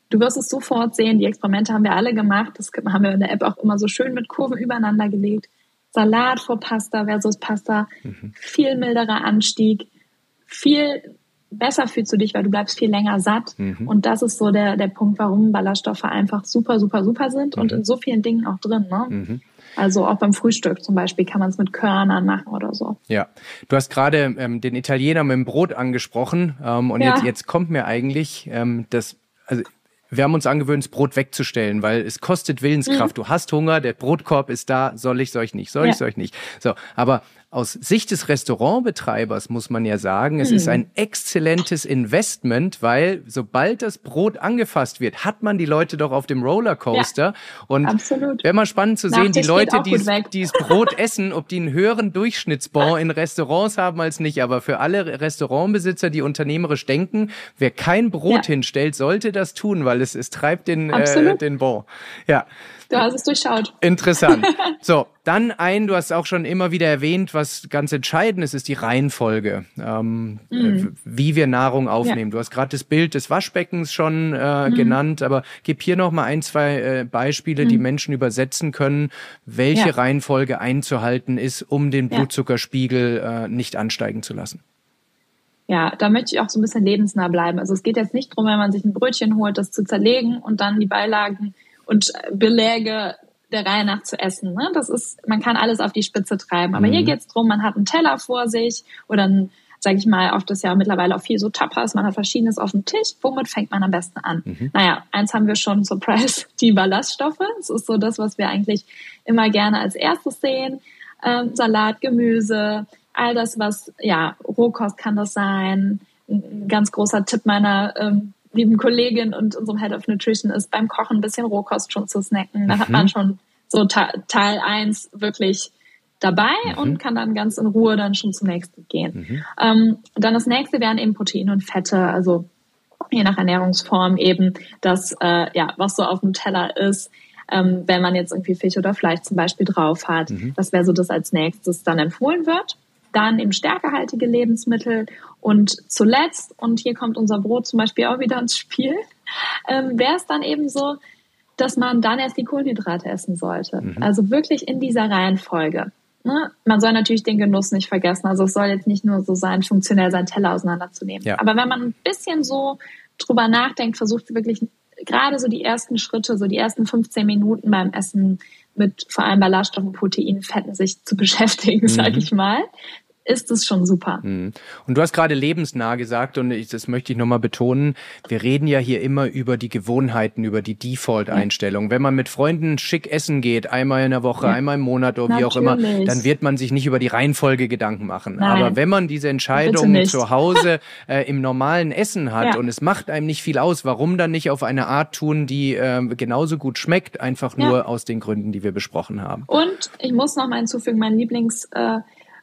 du wirst es sofort sehen, die Experimente haben wir alle gemacht, das haben wir in der App auch immer so schön mit Kurven übereinander gelegt. Salat vor Pasta versus Pasta, mhm. viel milderer Anstieg, viel besser fühlst du dich, weil du bleibst viel länger satt. Mhm. Und das ist so der, der Punkt, warum Ballaststoffe einfach super, super, super sind und in so vielen Dingen auch drin. Ne? Mhm. Also auch beim Frühstück zum Beispiel kann man es mit Körnern machen oder so. Ja, du hast gerade ähm, den Italiener mit dem Brot angesprochen ähm, und ja. jetzt, jetzt kommt mir eigentlich ähm, das, also wir haben uns angewöhnt, das Brot wegzustellen, weil es kostet Willenskraft. Mhm. Du hast Hunger, der Brotkorb ist da, soll ich, soll ich nicht, soll ja. ich, soll ich nicht. So, aber aus Sicht des Restaurantbetreibers muss man ja sagen, es hm. ist ein exzellentes Investment, weil sobald das Brot angefasst wird, hat man die Leute doch auf dem Rollercoaster. Ja, und absolut. wäre mal spannend zu sehen, die Leute, die das Brot essen, ob die einen höheren Durchschnittsbon in Restaurants haben als nicht. Aber für alle Restaurantbesitzer, die unternehmerisch denken, wer kein Brot ja. hinstellt, sollte das tun, weil es, es treibt den, äh, den Bon. Ja. Du hast es durchschaut. Interessant. So, dann ein, du hast auch schon immer wieder erwähnt, was ganz entscheidend ist, ist die Reihenfolge, ähm, mhm. wie wir Nahrung aufnehmen. Ja. Du hast gerade das Bild des Waschbeckens schon äh, mhm. genannt, aber gib hier noch mal ein, zwei äh, Beispiele, mhm. die Menschen übersetzen können, welche ja. Reihenfolge einzuhalten ist, um den Blutzuckerspiegel äh, nicht ansteigen zu lassen. Ja, da möchte ich auch so ein bisschen lebensnah bleiben. Also es geht jetzt nicht drum, wenn man sich ein Brötchen holt, das zu zerlegen und dann die Beilagen und Beläge der Reihe nach zu essen. Ne? Das ist, man kann alles auf die Spitze treiben. Aber mhm. hier geht's drum, man hat einen Teller vor sich oder ein, sage ich mal, oft ist ja mittlerweile auch viel so Tapas, man hat verschiedenes auf dem Tisch. Womit fängt man am besten an? Mhm. Naja, eins haben wir schon, Surprise, die Ballaststoffe. Das ist so das, was wir eigentlich immer gerne als erstes sehen. Ähm, Salat, Gemüse, all das, was, ja, Rohkost kann das sein. Ein ganz großer Tipp meiner ähm, lieben Kollegin und unserem Head of Nutrition ist, beim Kochen ein bisschen Rohkost schon zu snacken. Da mhm. hat man schon so Teil eins wirklich dabei mhm. und kann dann ganz in Ruhe dann schon zum nächsten gehen. Mhm. Ähm, dann das nächste wären eben Proteine und Fette, also je nach Ernährungsform eben das, äh, ja, was so auf dem Teller ist. Ähm, wenn man jetzt irgendwie Fisch oder Fleisch zum Beispiel drauf hat. Mhm. Das wäre so das als nächstes dann empfohlen wird dann eben stärkehaltige Lebensmittel und zuletzt, und hier kommt unser Brot zum Beispiel auch wieder ins Spiel, ähm, wäre es dann eben so, dass man dann erst die Kohlenhydrate essen sollte. Mhm. Also wirklich in dieser Reihenfolge. Ne? Man soll natürlich den Genuss nicht vergessen. Also es soll jetzt nicht nur so sein, funktionell seinen Teller auseinanderzunehmen. Ja. Aber wenn man ein bisschen so drüber nachdenkt, versucht wirklich gerade so die ersten Schritte, so die ersten 15 Minuten beim Essen mit vor allem Ballaststoffen, Proteinen, Fetten sich zu beschäftigen, mhm. sage ich mal, ist es schon super. Mhm. Und du hast gerade lebensnah gesagt und ich, das möchte ich nochmal betonen, wir reden ja hier immer über die Gewohnheiten, über die Default-Einstellung. Ja. Wenn man mit Freunden schick essen geht, einmal in der Woche, ja. einmal im Monat oder Natürlich. wie auch immer, dann wird man sich nicht über die Reihenfolge Gedanken machen. Nein. Aber wenn man diese Entscheidung zu Hause äh, im normalen Essen hat ja. und es macht einem nicht viel aus, warum dann nicht auf eine Art tun, die äh, genauso gut schmeckt, einfach nur aus den Gründen, die wir besprochen haben. Und ich muss noch mal hinzufügen, mein Lieblings äh,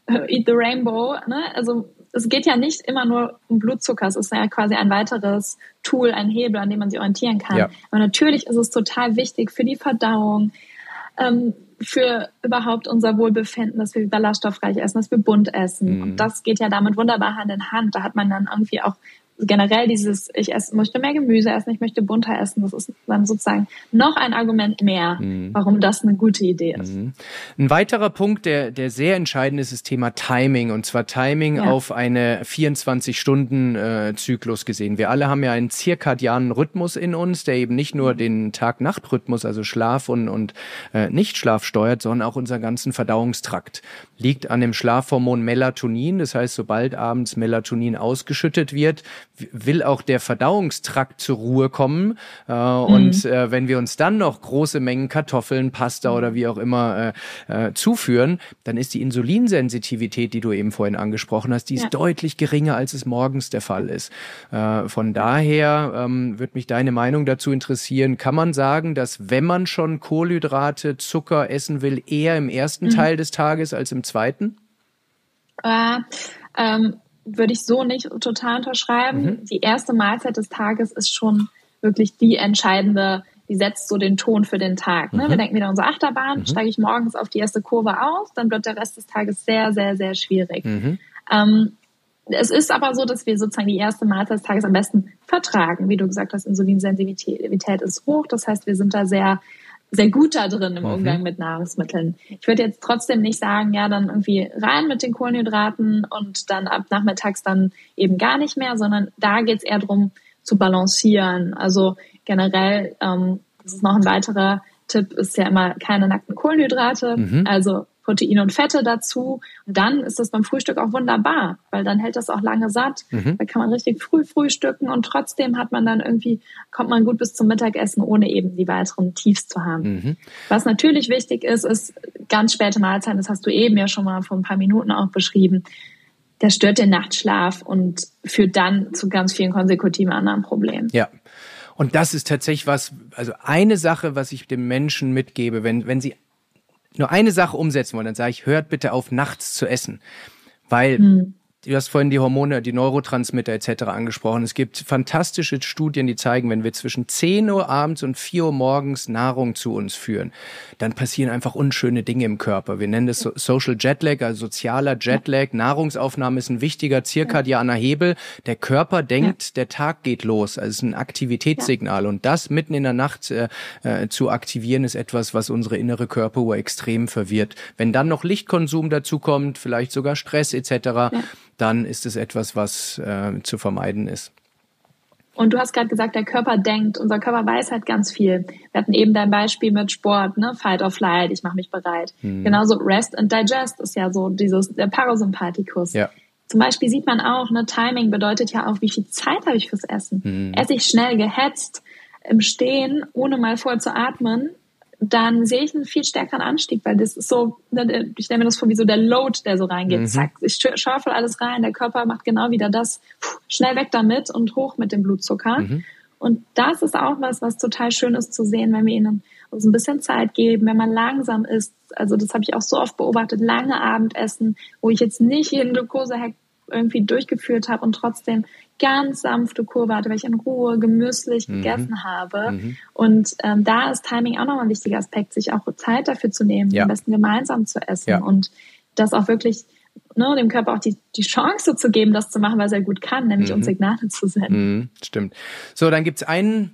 Eat the Rainbow. Ne? Also es geht ja nicht immer nur um Blutzucker. Es ist ja quasi ein weiteres Tool, ein Hebel, an dem man sich orientieren kann. Ja. Aber natürlich ist es total wichtig für die Verdauung, ähm, für überhaupt unser Wohlbefinden, dass wir ballaststoffreich essen, dass wir bunt essen. Mhm. Und das geht ja damit wunderbar Hand in Hand. Da hat man dann irgendwie auch generell dieses, ich esse, möchte mehr Gemüse essen, ich möchte bunter essen, das ist dann sozusagen noch ein Argument mehr, mhm. warum das eine gute Idee ist. Mhm. Ein weiterer Punkt, der, der sehr entscheidend ist, ist das Thema Timing und zwar Timing ja. auf eine 24-Stunden-Zyklus gesehen. Wir alle haben ja einen zirkadianen Rhythmus in uns, der eben nicht nur den Tag-Nacht-Rhythmus, also Schlaf und, und äh, Nichtschlaf steuert, sondern auch unseren ganzen Verdauungstrakt. Liegt an dem Schlafhormon Melatonin, das heißt, sobald abends Melatonin ausgeschüttet wird, will auch der Verdauungstrakt zur Ruhe kommen. Äh, mhm. Und äh, wenn wir uns dann noch große Mengen Kartoffeln, Pasta oder wie auch immer äh, äh, zuführen, dann ist die Insulinsensitivität, die du eben vorhin angesprochen hast, die ist ja. deutlich geringer, als es morgens der Fall ist. Äh, von daher ähm, wird mich deine Meinung dazu interessieren. Kann man sagen, dass wenn man schon Kohlenhydrate, Zucker essen will, eher im ersten mhm. Teil des Tages als im zweiten? Äh, ähm, würde ich so nicht total unterschreiben. Mhm. Die erste Mahlzeit des Tages ist schon wirklich die entscheidende, die setzt so den Ton für den Tag. Ne? Mhm. Wir denken wieder an unsere Achterbahn, mhm. steige ich morgens auf die erste Kurve aus, dann wird der Rest des Tages sehr, sehr, sehr schwierig. Mhm. Ähm, es ist aber so, dass wir sozusagen die erste Mahlzeit des Tages am besten vertragen. Wie du gesagt hast, Insulinsensitivität ist hoch. Das heißt, wir sind da sehr sehr gut da drin im mhm. Umgang mit Nahrungsmitteln. Ich würde jetzt trotzdem nicht sagen, ja, dann irgendwie rein mit den Kohlenhydraten und dann ab nachmittags dann eben gar nicht mehr, sondern da geht es eher darum zu balancieren. Also generell, ähm, das ist noch ein weiterer Tipp, ist ja immer keine nackten Kohlenhydrate. Mhm. Also Proteine und Fette dazu. Und dann ist das beim Frühstück auch wunderbar, weil dann hält das auch lange satt. Mhm. Da kann man richtig früh frühstücken und trotzdem hat man dann irgendwie, kommt man gut bis zum Mittagessen, ohne eben die weiteren Tiefs zu haben. Mhm. Was natürlich wichtig ist, ist ganz späte Mahlzeiten, das hast du eben ja schon mal vor ein paar Minuten auch beschrieben. Das stört den Nachtschlaf und führt dann zu ganz vielen konsekutiven anderen Problemen. Ja. Und das ist tatsächlich was, also eine Sache, was ich dem Menschen mitgebe, wenn, wenn sie nur eine Sache umsetzen wollen, dann sage ich, hört bitte auf, nachts zu essen. Weil hm. Du hast vorhin die Hormone, die Neurotransmitter etc. angesprochen. Es gibt fantastische Studien, die zeigen, wenn wir zwischen 10 Uhr abends und 4 Uhr morgens Nahrung zu uns führen, dann passieren einfach unschöne Dinge im Körper. Wir nennen das Social Jetlag, also sozialer Jetlag. Nahrungsaufnahme ist ein wichtiger zirkadianer Hebel. Der Körper denkt, der Tag geht los. Also es ist ein Aktivitätssignal. Und das mitten in der Nacht äh, äh, zu aktivieren, ist etwas, was unsere innere Körperuhr extrem verwirrt. Wenn dann noch Lichtkonsum dazu kommt, vielleicht sogar Stress etc., dann ist es etwas, was äh, zu vermeiden ist. Und du hast gerade gesagt, der Körper denkt, unser Körper weiß halt ganz viel. Wir hatten eben dein Beispiel mit Sport, ne? Fight or Flight, ich mache mich bereit. Hm. Genauso Rest and Digest ist ja so dieses, der Parasympathikus. Ja. Zum Beispiel sieht man auch, ne, Timing bedeutet ja auch, wie viel Zeit habe ich fürs Essen. Hm. Esse ich schnell gehetzt im Stehen, ohne mal voll zu atmen, dann sehe ich einen viel stärkeren Anstieg, weil das ist so, ne, ich stelle mir das vor wie so der Load, der so reingeht. Mhm. Zack, ich schaufel alles rein, der Körper macht genau wieder das, schnell weg damit und hoch mit dem Blutzucker. Mhm. Und das ist auch was, was total schön ist zu sehen, wenn wir ihnen uns ein bisschen Zeit geben, wenn man langsam isst. Also das habe ich auch so oft beobachtet, lange Abendessen, wo ich jetzt nicht jeden Glukosehack irgendwie durchgeführt habe und trotzdem ganz sanfte Kurve hatte, weil ich in Ruhe gemüslich mhm. gegessen habe. Mhm. Und ähm, da ist Timing auch nochmal ein wichtiger Aspekt, sich auch Zeit dafür zu nehmen, ja. am besten gemeinsam zu essen ja. und das auch wirklich ne, dem Körper auch die, die Chance zu geben, das zu machen, was er gut kann, nämlich mhm. uns Signale zu senden. Mhm. Stimmt. So, dann gibt's einen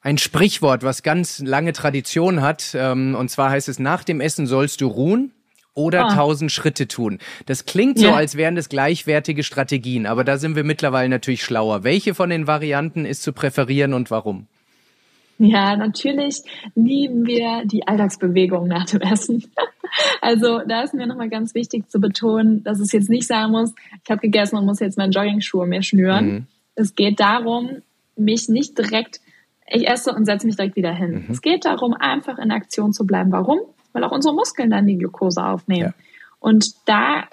ein Sprichwort, was ganz lange Tradition hat. Ähm, und zwar heißt es, nach dem Essen sollst du ruhen oder ah. 1000 Schritte tun. Das klingt so, ja. als wären das gleichwertige Strategien, aber da sind wir mittlerweile natürlich schlauer. Welche von den Varianten ist zu präferieren und warum? Ja, natürlich lieben wir die Alltagsbewegung nach dem Essen. Also da ist mir nochmal ganz wichtig zu betonen, dass es jetzt nicht sein muss, ich habe gegessen und muss jetzt meine Jogging-Schuhe mir schnüren. Mhm. Es geht darum, mich nicht direkt, ich esse und setze mich direkt wieder hin. Mhm. Es geht darum, einfach in Aktion zu bleiben. Warum? Weil auch unsere Muskeln dann die Glucose aufnehmen. Ja. Und da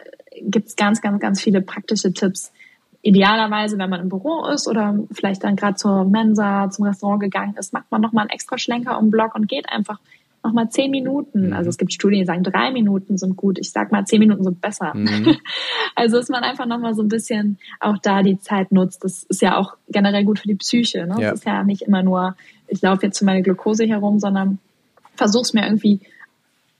gibt's ganz, ganz, ganz viele praktische Tipps, idealerweise, wenn man im Büro ist oder vielleicht dann gerade zur Mensa, zum Restaurant gegangen ist, macht man nochmal einen extra Schlenker um den Block und geht einfach nochmal zehn Minuten. Mhm. Also es gibt Studien, die sagen, drei Minuten sind gut. Ich sag mal, zehn Minuten sind besser. Mhm. Also dass man einfach nochmal so ein bisschen auch da die Zeit nutzt. Das ist ja auch generell gut für die Psyche. Ne? Ja. Das ist ja nicht immer nur, ich laufe jetzt für meine Glukose herum, sondern versuch's mir irgendwie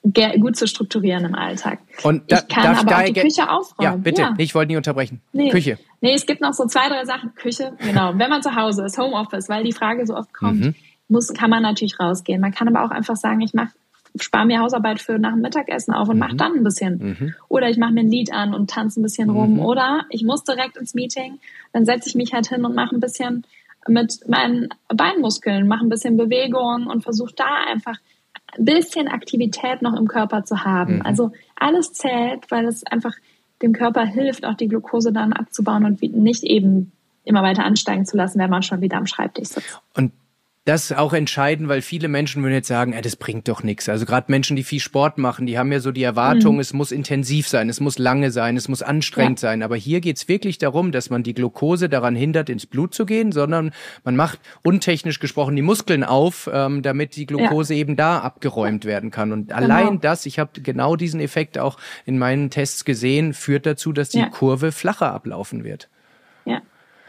gut zu strukturieren im Alltag. Und da, ich kann aber auch die Küche aufräumen. Ja, bitte. Ja. Ich wollte nicht unterbrechen. Nee. Küche. Nee, es gibt noch so zwei, drei Sachen. Küche, genau. Wenn man zu Hause ist, Homeoffice, weil die Frage so oft kommt, mhm. muss, kann man natürlich rausgehen. Man kann aber auch einfach sagen, ich mache spare mir Hausarbeit für nach dem Mittagessen auf und mhm. mache dann ein bisschen. Mhm. Oder ich mache mir ein Lied an und tanze ein bisschen rum. Mhm. Oder ich muss direkt ins Meeting, dann setze ich mich halt hin und mache ein bisschen mit meinen Beinmuskeln, mache ein bisschen Bewegung und versuche da einfach ein bisschen Aktivität noch im Körper zu haben. Mhm. Also alles zählt, weil es einfach dem Körper hilft, auch die Glucose dann abzubauen und nicht eben immer weiter ansteigen zu lassen, wenn man schon wieder am Schreibtisch sitzt. Und das auch entscheiden, weil viele Menschen würden jetzt sagen, äh, das bringt doch nichts. Also gerade Menschen, die viel Sport machen, die haben ja so die Erwartung, mhm. es muss intensiv sein, es muss lange sein, es muss anstrengend ja. sein. Aber hier geht's wirklich darum, dass man die Glucose daran hindert, ins Blut zu gehen, sondern man macht untechnisch gesprochen die Muskeln auf, ähm, damit die Glucose ja. eben da abgeräumt werden kann. Und genau. allein das, ich habe genau diesen Effekt auch in meinen Tests gesehen, führt dazu, dass die ja. Kurve flacher ablaufen wird.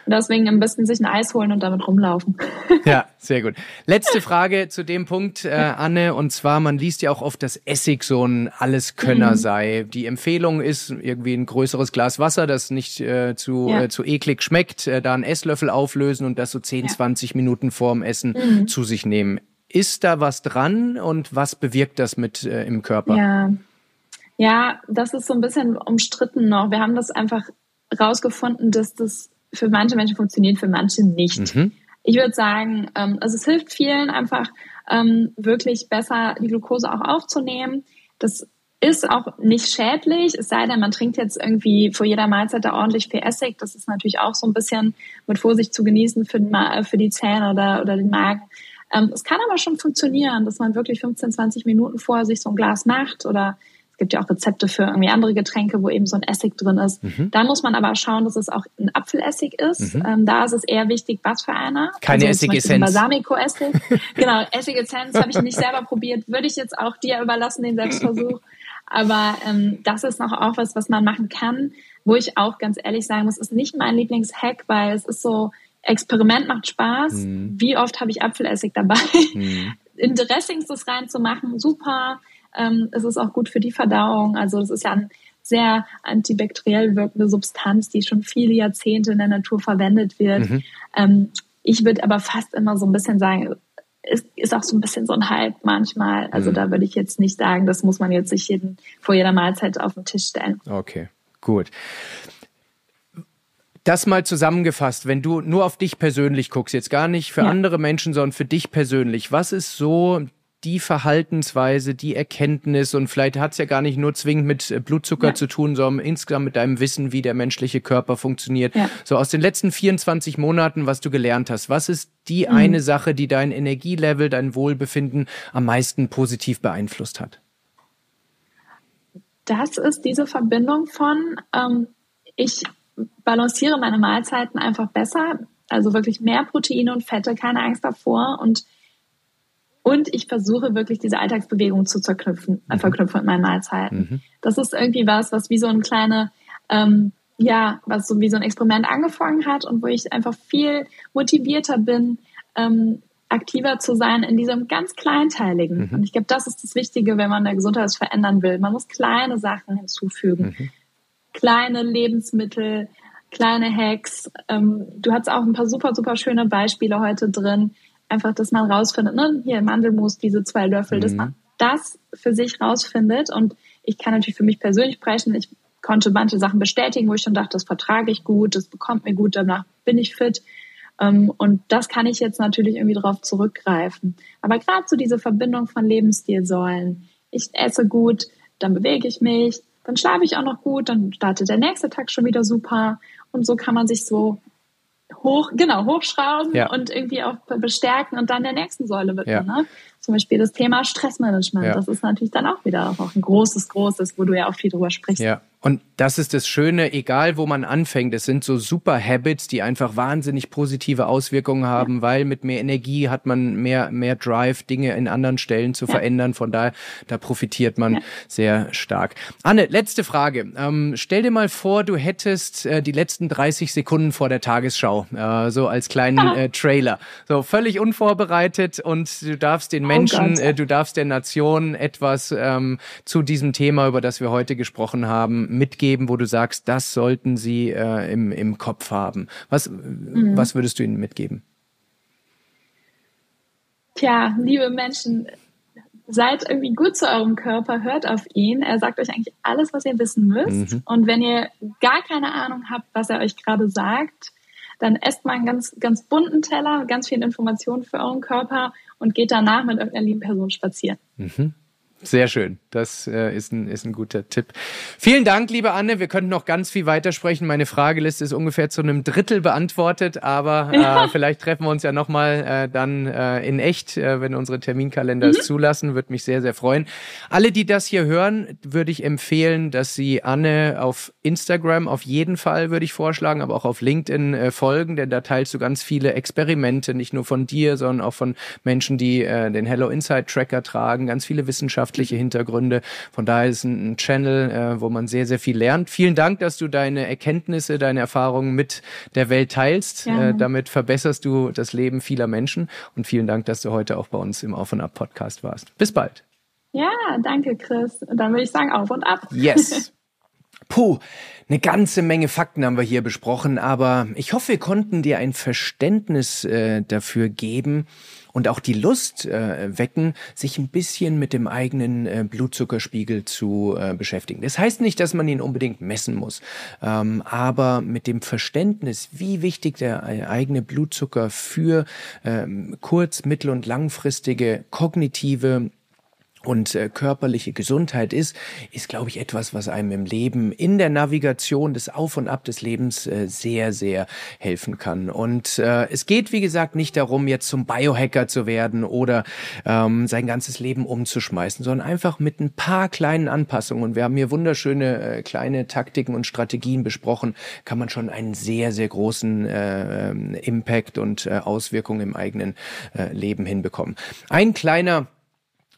Deswegen am besten sich ein Eis holen und damit rumlaufen. Ja, sehr gut. Letzte Frage zu dem Punkt, äh, Anne, und zwar, man liest ja auch oft, dass Essig so ein Alleskönner mhm. sei. Die Empfehlung ist irgendwie ein größeres Glas Wasser, das nicht äh, zu, ja. äh, zu eklig schmeckt, äh, da einen Esslöffel auflösen und das so 10, ja. 20 Minuten vorm Essen mhm. zu sich nehmen. Ist da was dran und was bewirkt das mit äh, im Körper? Ja. ja, das ist so ein bisschen umstritten noch. Wir haben das einfach rausgefunden, dass das für manche Menschen funktioniert, für manche nicht. Mhm. Ich würde sagen, ähm, also es hilft vielen einfach ähm, wirklich besser die Glucose auch aufzunehmen. Das ist auch nicht schädlich, es sei denn, man trinkt jetzt irgendwie vor jeder Mahlzeit da ordentlich viel Essig. Das ist natürlich auch so ein bisschen mit Vorsicht zu genießen für, für die Zähne oder, oder den Magen. Ähm, es kann aber schon funktionieren, dass man wirklich 15, 20 Minuten vorher sich so ein Glas macht oder gibt ja auch Rezepte für irgendwie andere Getränke, wo eben so ein Essig drin ist. Mhm. Da muss man aber schauen, dass es auch ein Apfelessig ist. Mhm. Ähm, da ist es eher wichtig, was für einer. Keine also Essigessenz. Balsamico-Essig. genau, Essigessenz habe ich nicht selber probiert. Würde ich jetzt auch dir überlassen, den Selbstversuch. Aber ähm, das ist noch auch was, was man machen kann, wo ich auch ganz ehrlich sagen muss, ist nicht mein Lieblingshack, weil es ist so, Experiment macht Spaß. Mhm. Wie oft habe ich Apfelessig dabei? Mhm. In Dressings das reinzumachen, super. Ähm, es ist auch gut für die Verdauung. Also das ist ja ein sehr antibakteriell wirkende Substanz, die schon viele Jahrzehnte in der Natur verwendet wird. Mhm. Ähm, ich würde aber fast immer so ein bisschen sagen, ist, ist auch so ein bisschen so ein Hype manchmal. Also mhm. da würde ich jetzt nicht sagen, das muss man jetzt sich jeden, vor jeder Mahlzeit auf den Tisch stellen. Okay, gut. Das mal zusammengefasst, wenn du nur auf dich persönlich guckst, jetzt gar nicht für ja. andere Menschen, sondern für dich persönlich, was ist so die Verhaltensweise, die Erkenntnis und vielleicht hat es ja gar nicht nur zwingend mit äh, Blutzucker ja. zu tun, sondern insgesamt mit deinem Wissen, wie der menschliche Körper funktioniert. Ja. So aus den letzten 24 Monaten, was du gelernt hast, was ist die mhm. eine Sache, die dein Energielevel, dein Wohlbefinden am meisten positiv beeinflusst hat? Das ist diese Verbindung von, ähm, ich balanciere meine Mahlzeiten einfach besser, also wirklich mehr Proteine und Fette, keine Angst davor und und ich versuche wirklich diese Alltagsbewegung zu zerknüpfen, äh, mhm. verknüpfen mit meinen Mahlzeiten. Mhm. Das ist irgendwie was, was wie so ein kleine, ähm, ja, was so wie so ein Experiment angefangen hat und wo ich einfach viel motivierter bin, ähm, aktiver zu sein in diesem ganz kleinteiligen. Mhm. Und ich glaube, das ist das Wichtige, wenn man der Gesundheit was verändern will. Man muss kleine Sachen hinzufügen. Mhm. Kleine Lebensmittel, kleine Hacks. Ähm, du hast auch ein paar super, super schöne Beispiele heute drin einfach, dass man rausfindet, ne, hier Mandelmus, diese zwei Löffel, mhm. dass man das für sich rausfindet. Und ich kann natürlich für mich persönlich sprechen, ich konnte manche Sachen bestätigen, wo ich schon dachte, das vertrage ich gut, das bekommt mir gut, danach bin ich fit. Ähm, und das kann ich jetzt natürlich irgendwie darauf zurückgreifen. Aber gerade so diese Verbindung von Lebensstilsäulen. Ich esse gut, dann bewege ich mich, dann schlafe ich auch noch gut, dann startet der nächste Tag schon wieder super. Und so kann man sich so hoch, genau, hochschrauben ja. und irgendwie auch bestärken und dann der nächsten Säule widmen. Ja. Ne? Zum Beispiel das Thema Stressmanagement. Ja. Das ist natürlich dann auch wieder auch ein großes, großes, wo du ja auch viel drüber sprichst. Ja. Und das ist das Schöne, egal wo man anfängt, es sind so super Habits, die einfach wahnsinnig positive Auswirkungen haben, ja. weil mit mehr Energie hat man mehr, mehr Drive, Dinge in anderen Stellen zu ja. verändern. Von daher, da profitiert man ja. sehr stark. Anne, letzte Frage. Ähm, stell dir mal vor, du hättest äh, die letzten 30 Sekunden vor der Tagesschau, äh, so als kleinen äh, Trailer. So völlig unvorbereitet und du darfst den oh Menschen, oh du darfst der Nation etwas ähm, zu diesem Thema, über das wir heute gesprochen haben, mitgeben, wo du sagst, das sollten sie äh, im, im Kopf haben? Was, mhm. was würdest du ihnen mitgeben? Tja, liebe Menschen, seid irgendwie gut zu eurem Körper, hört auf ihn. Er sagt euch eigentlich alles, was ihr wissen müsst. Mhm. Und wenn ihr gar keine Ahnung habt, was er euch gerade sagt, dann esst mal einen ganz, ganz bunten Teller, ganz vielen Informationen für euren Körper und geht danach mit irgendeiner lieben Person spazieren. Mhm. Sehr schön. Das äh, ist, ein, ist ein guter Tipp. Vielen Dank, liebe Anne. Wir könnten noch ganz viel weitersprechen. Meine Frageliste ist ungefähr zu einem Drittel beantwortet, aber äh, ja. vielleicht treffen wir uns ja nochmal äh, dann äh, in echt, äh, wenn unsere Terminkalender mhm. es zulassen. Würde mich sehr, sehr freuen. Alle, die das hier hören, würde ich empfehlen, dass sie Anne auf Instagram auf jeden Fall, würde ich vorschlagen, aber auch auf LinkedIn äh, folgen, denn da teilst du ganz viele Experimente, nicht nur von dir, sondern auch von Menschen, die äh, den Hello Inside Tracker tragen, ganz viele wissenschaftliche Hintergründe. Von daher ist ein, ein Channel, äh, wo man sehr, sehr viel lernt. Vielen Dank, dass du deine Erkenntnisse, deine Erfahrungen mit der Welt teilst. Ja. Äh, damit verbesserst du das Leben vieler Menschen. Und vielen Dank, dass du heute auch bei uns im Auf und Ab Podcast warst. Bis bald. Ja, danke, Chris. Dann würde ich sagen, auf und ab. Yes. Puh, eine ganze Menge Fakten haben wir hier besprochen, aber ich hoffe, wir konnten dir ein Verständnis äh, dafür geben und auch die Lust äh, wecken, sich ein bisschen mit dem eigenen äh, Blutzuckerspiegel zu äh, beschäftigen. Das heißt nicht, dass man ihn unbedingt messen muss, ähm, aber mit dem Verständnis, wie wichtig der äh, eigene Blutzucker für ähm, kurz-, mittel- und langfristige kognitive und äh, körperliche Gesundheit ist, ist, glaube ich, etwas, was einem im Leben, in der Navigation des Auf und Ab des Lebens äh, sehr, sehr helfen kann. Und äh, es geht, wie gesagt, nicht darum, jetzt zum Biohacker zu werden oder ähm, sein ganzes Leben umzuschmeißen, sondern einfach mit ein paar kleinen Anpassungen. Und wir haben hier wunderschöne äh, kleine Taktiken und Strategien besprochen, kann man schon einen sehr, sehr großen äh, Impact und äh, Auswirkungen im eigenen äh, Leben hinbekommen. Ein kleiner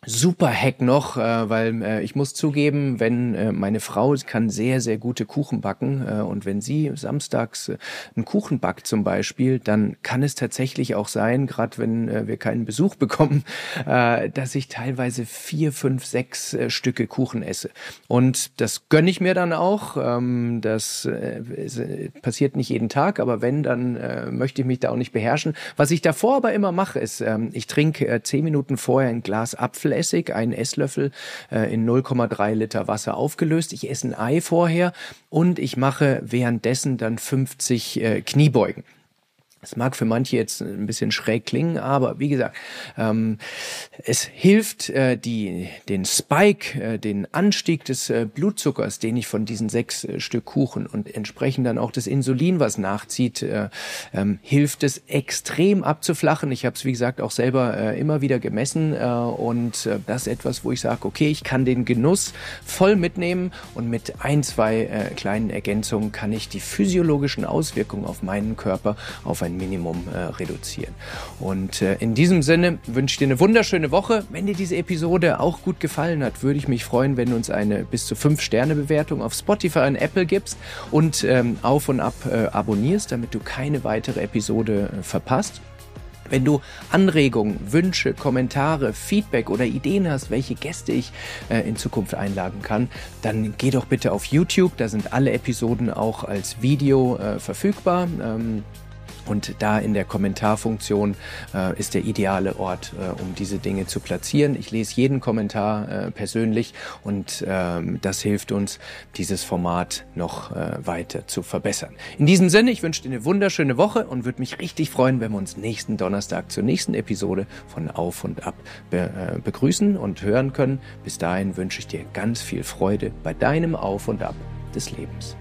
super Hack noch, äh, weil äh, ich muss zugeben, wenn äh, meine Frau kann sehr, sehr gute Kuchen backen äh, und wenn sie samstags äh, einen Kuchen backt zum Beispiel, dann kann es tatsächlich auch sein, gerade wenn äh, wir keinen Besuch bekommen, äh, dass ich teilweise vier, fünf, sechs äh, Stücke Kuchen esse. Und das gönne ich mir dann auch. Ähm, das äh, äh, passiert nicht jeden Tag, aber wenn, dann äh, möchte ich mich da auch nicht beherrschen. Was ich davor aber immer mache, ist, äh, ich trinke äh, zehn Minuten vorher ein Glas Apfel Apfelessig, einen Esslöffel äh, in 0,3 Liter Wasser aufgelöst. Ich esse ein Ei vorher und ich mache währenddessen dann 50 äh, Kniebeugen. Es mag für manche jetzt ein bisschen schräg klingen, aber wie gesagt, ähm, es hilft, äh, die, den Spike, äh, den Anstieg des äh, Blutzuckers, den ich von diesen sechs äh, Stück Kuchen und entsprechend dann auch das Insulin, was nachzieht, äh, ähm, hilft es extrem abzuflachen. Ich habe es, wie gesagt, auch selber äh, immer wieder gemessen äh, und äh, das ist etwas, wo ich sage, okay, ich kann den Genuss voll mitnehmen und mit ein, zwei äh, kleinen Ergänzungen kann ich die physiologischen Auswirkungen auf meinen Körper auf ein ein Minimum äh, reduzieren. Und äh, in diesem Sinne wünsche ich dir eine wunderschöne Woche. Wenn dir diese Episode auch gut gefallen hat, würde ich mich freuen, wenn du uns eine bis zu 5 Sterne Bewertung auf Spotify und Apple gibst und ähm, auf und ab äh, abonnierst, damit du keine weitere Episode äh, verpasst. Wenn du Anregungen, Wünsche, Kommentare, Feedback oder Ideen hast, welche Gäste ich äh, in Zukunft einladen kann, dann geh doch bitte auf YouTube. Da sind alle Episoden auch als Video äh, verfügbar. Ähm, Und da in der Kommentarfunktion äh, ist der ideale Ort, äh, um diese Dinge zu platzieren. Ich lese jeden Kommentar äh, persönlich und ähm, das hilft uns, dieses Format noch äh, weiter zu verbessern. In diesem Sinne, ich wünsche dir eine wunderschöne Woche und würde mich richtig freuen, wenn wir uns nächsten Donnerstag zur nächsten Episode von Auf und Ab be äh, begrüßen und hören können. Bis dahin wünsche ich dir ganz viel Freude bei deinem Auf und Ab des Lebens.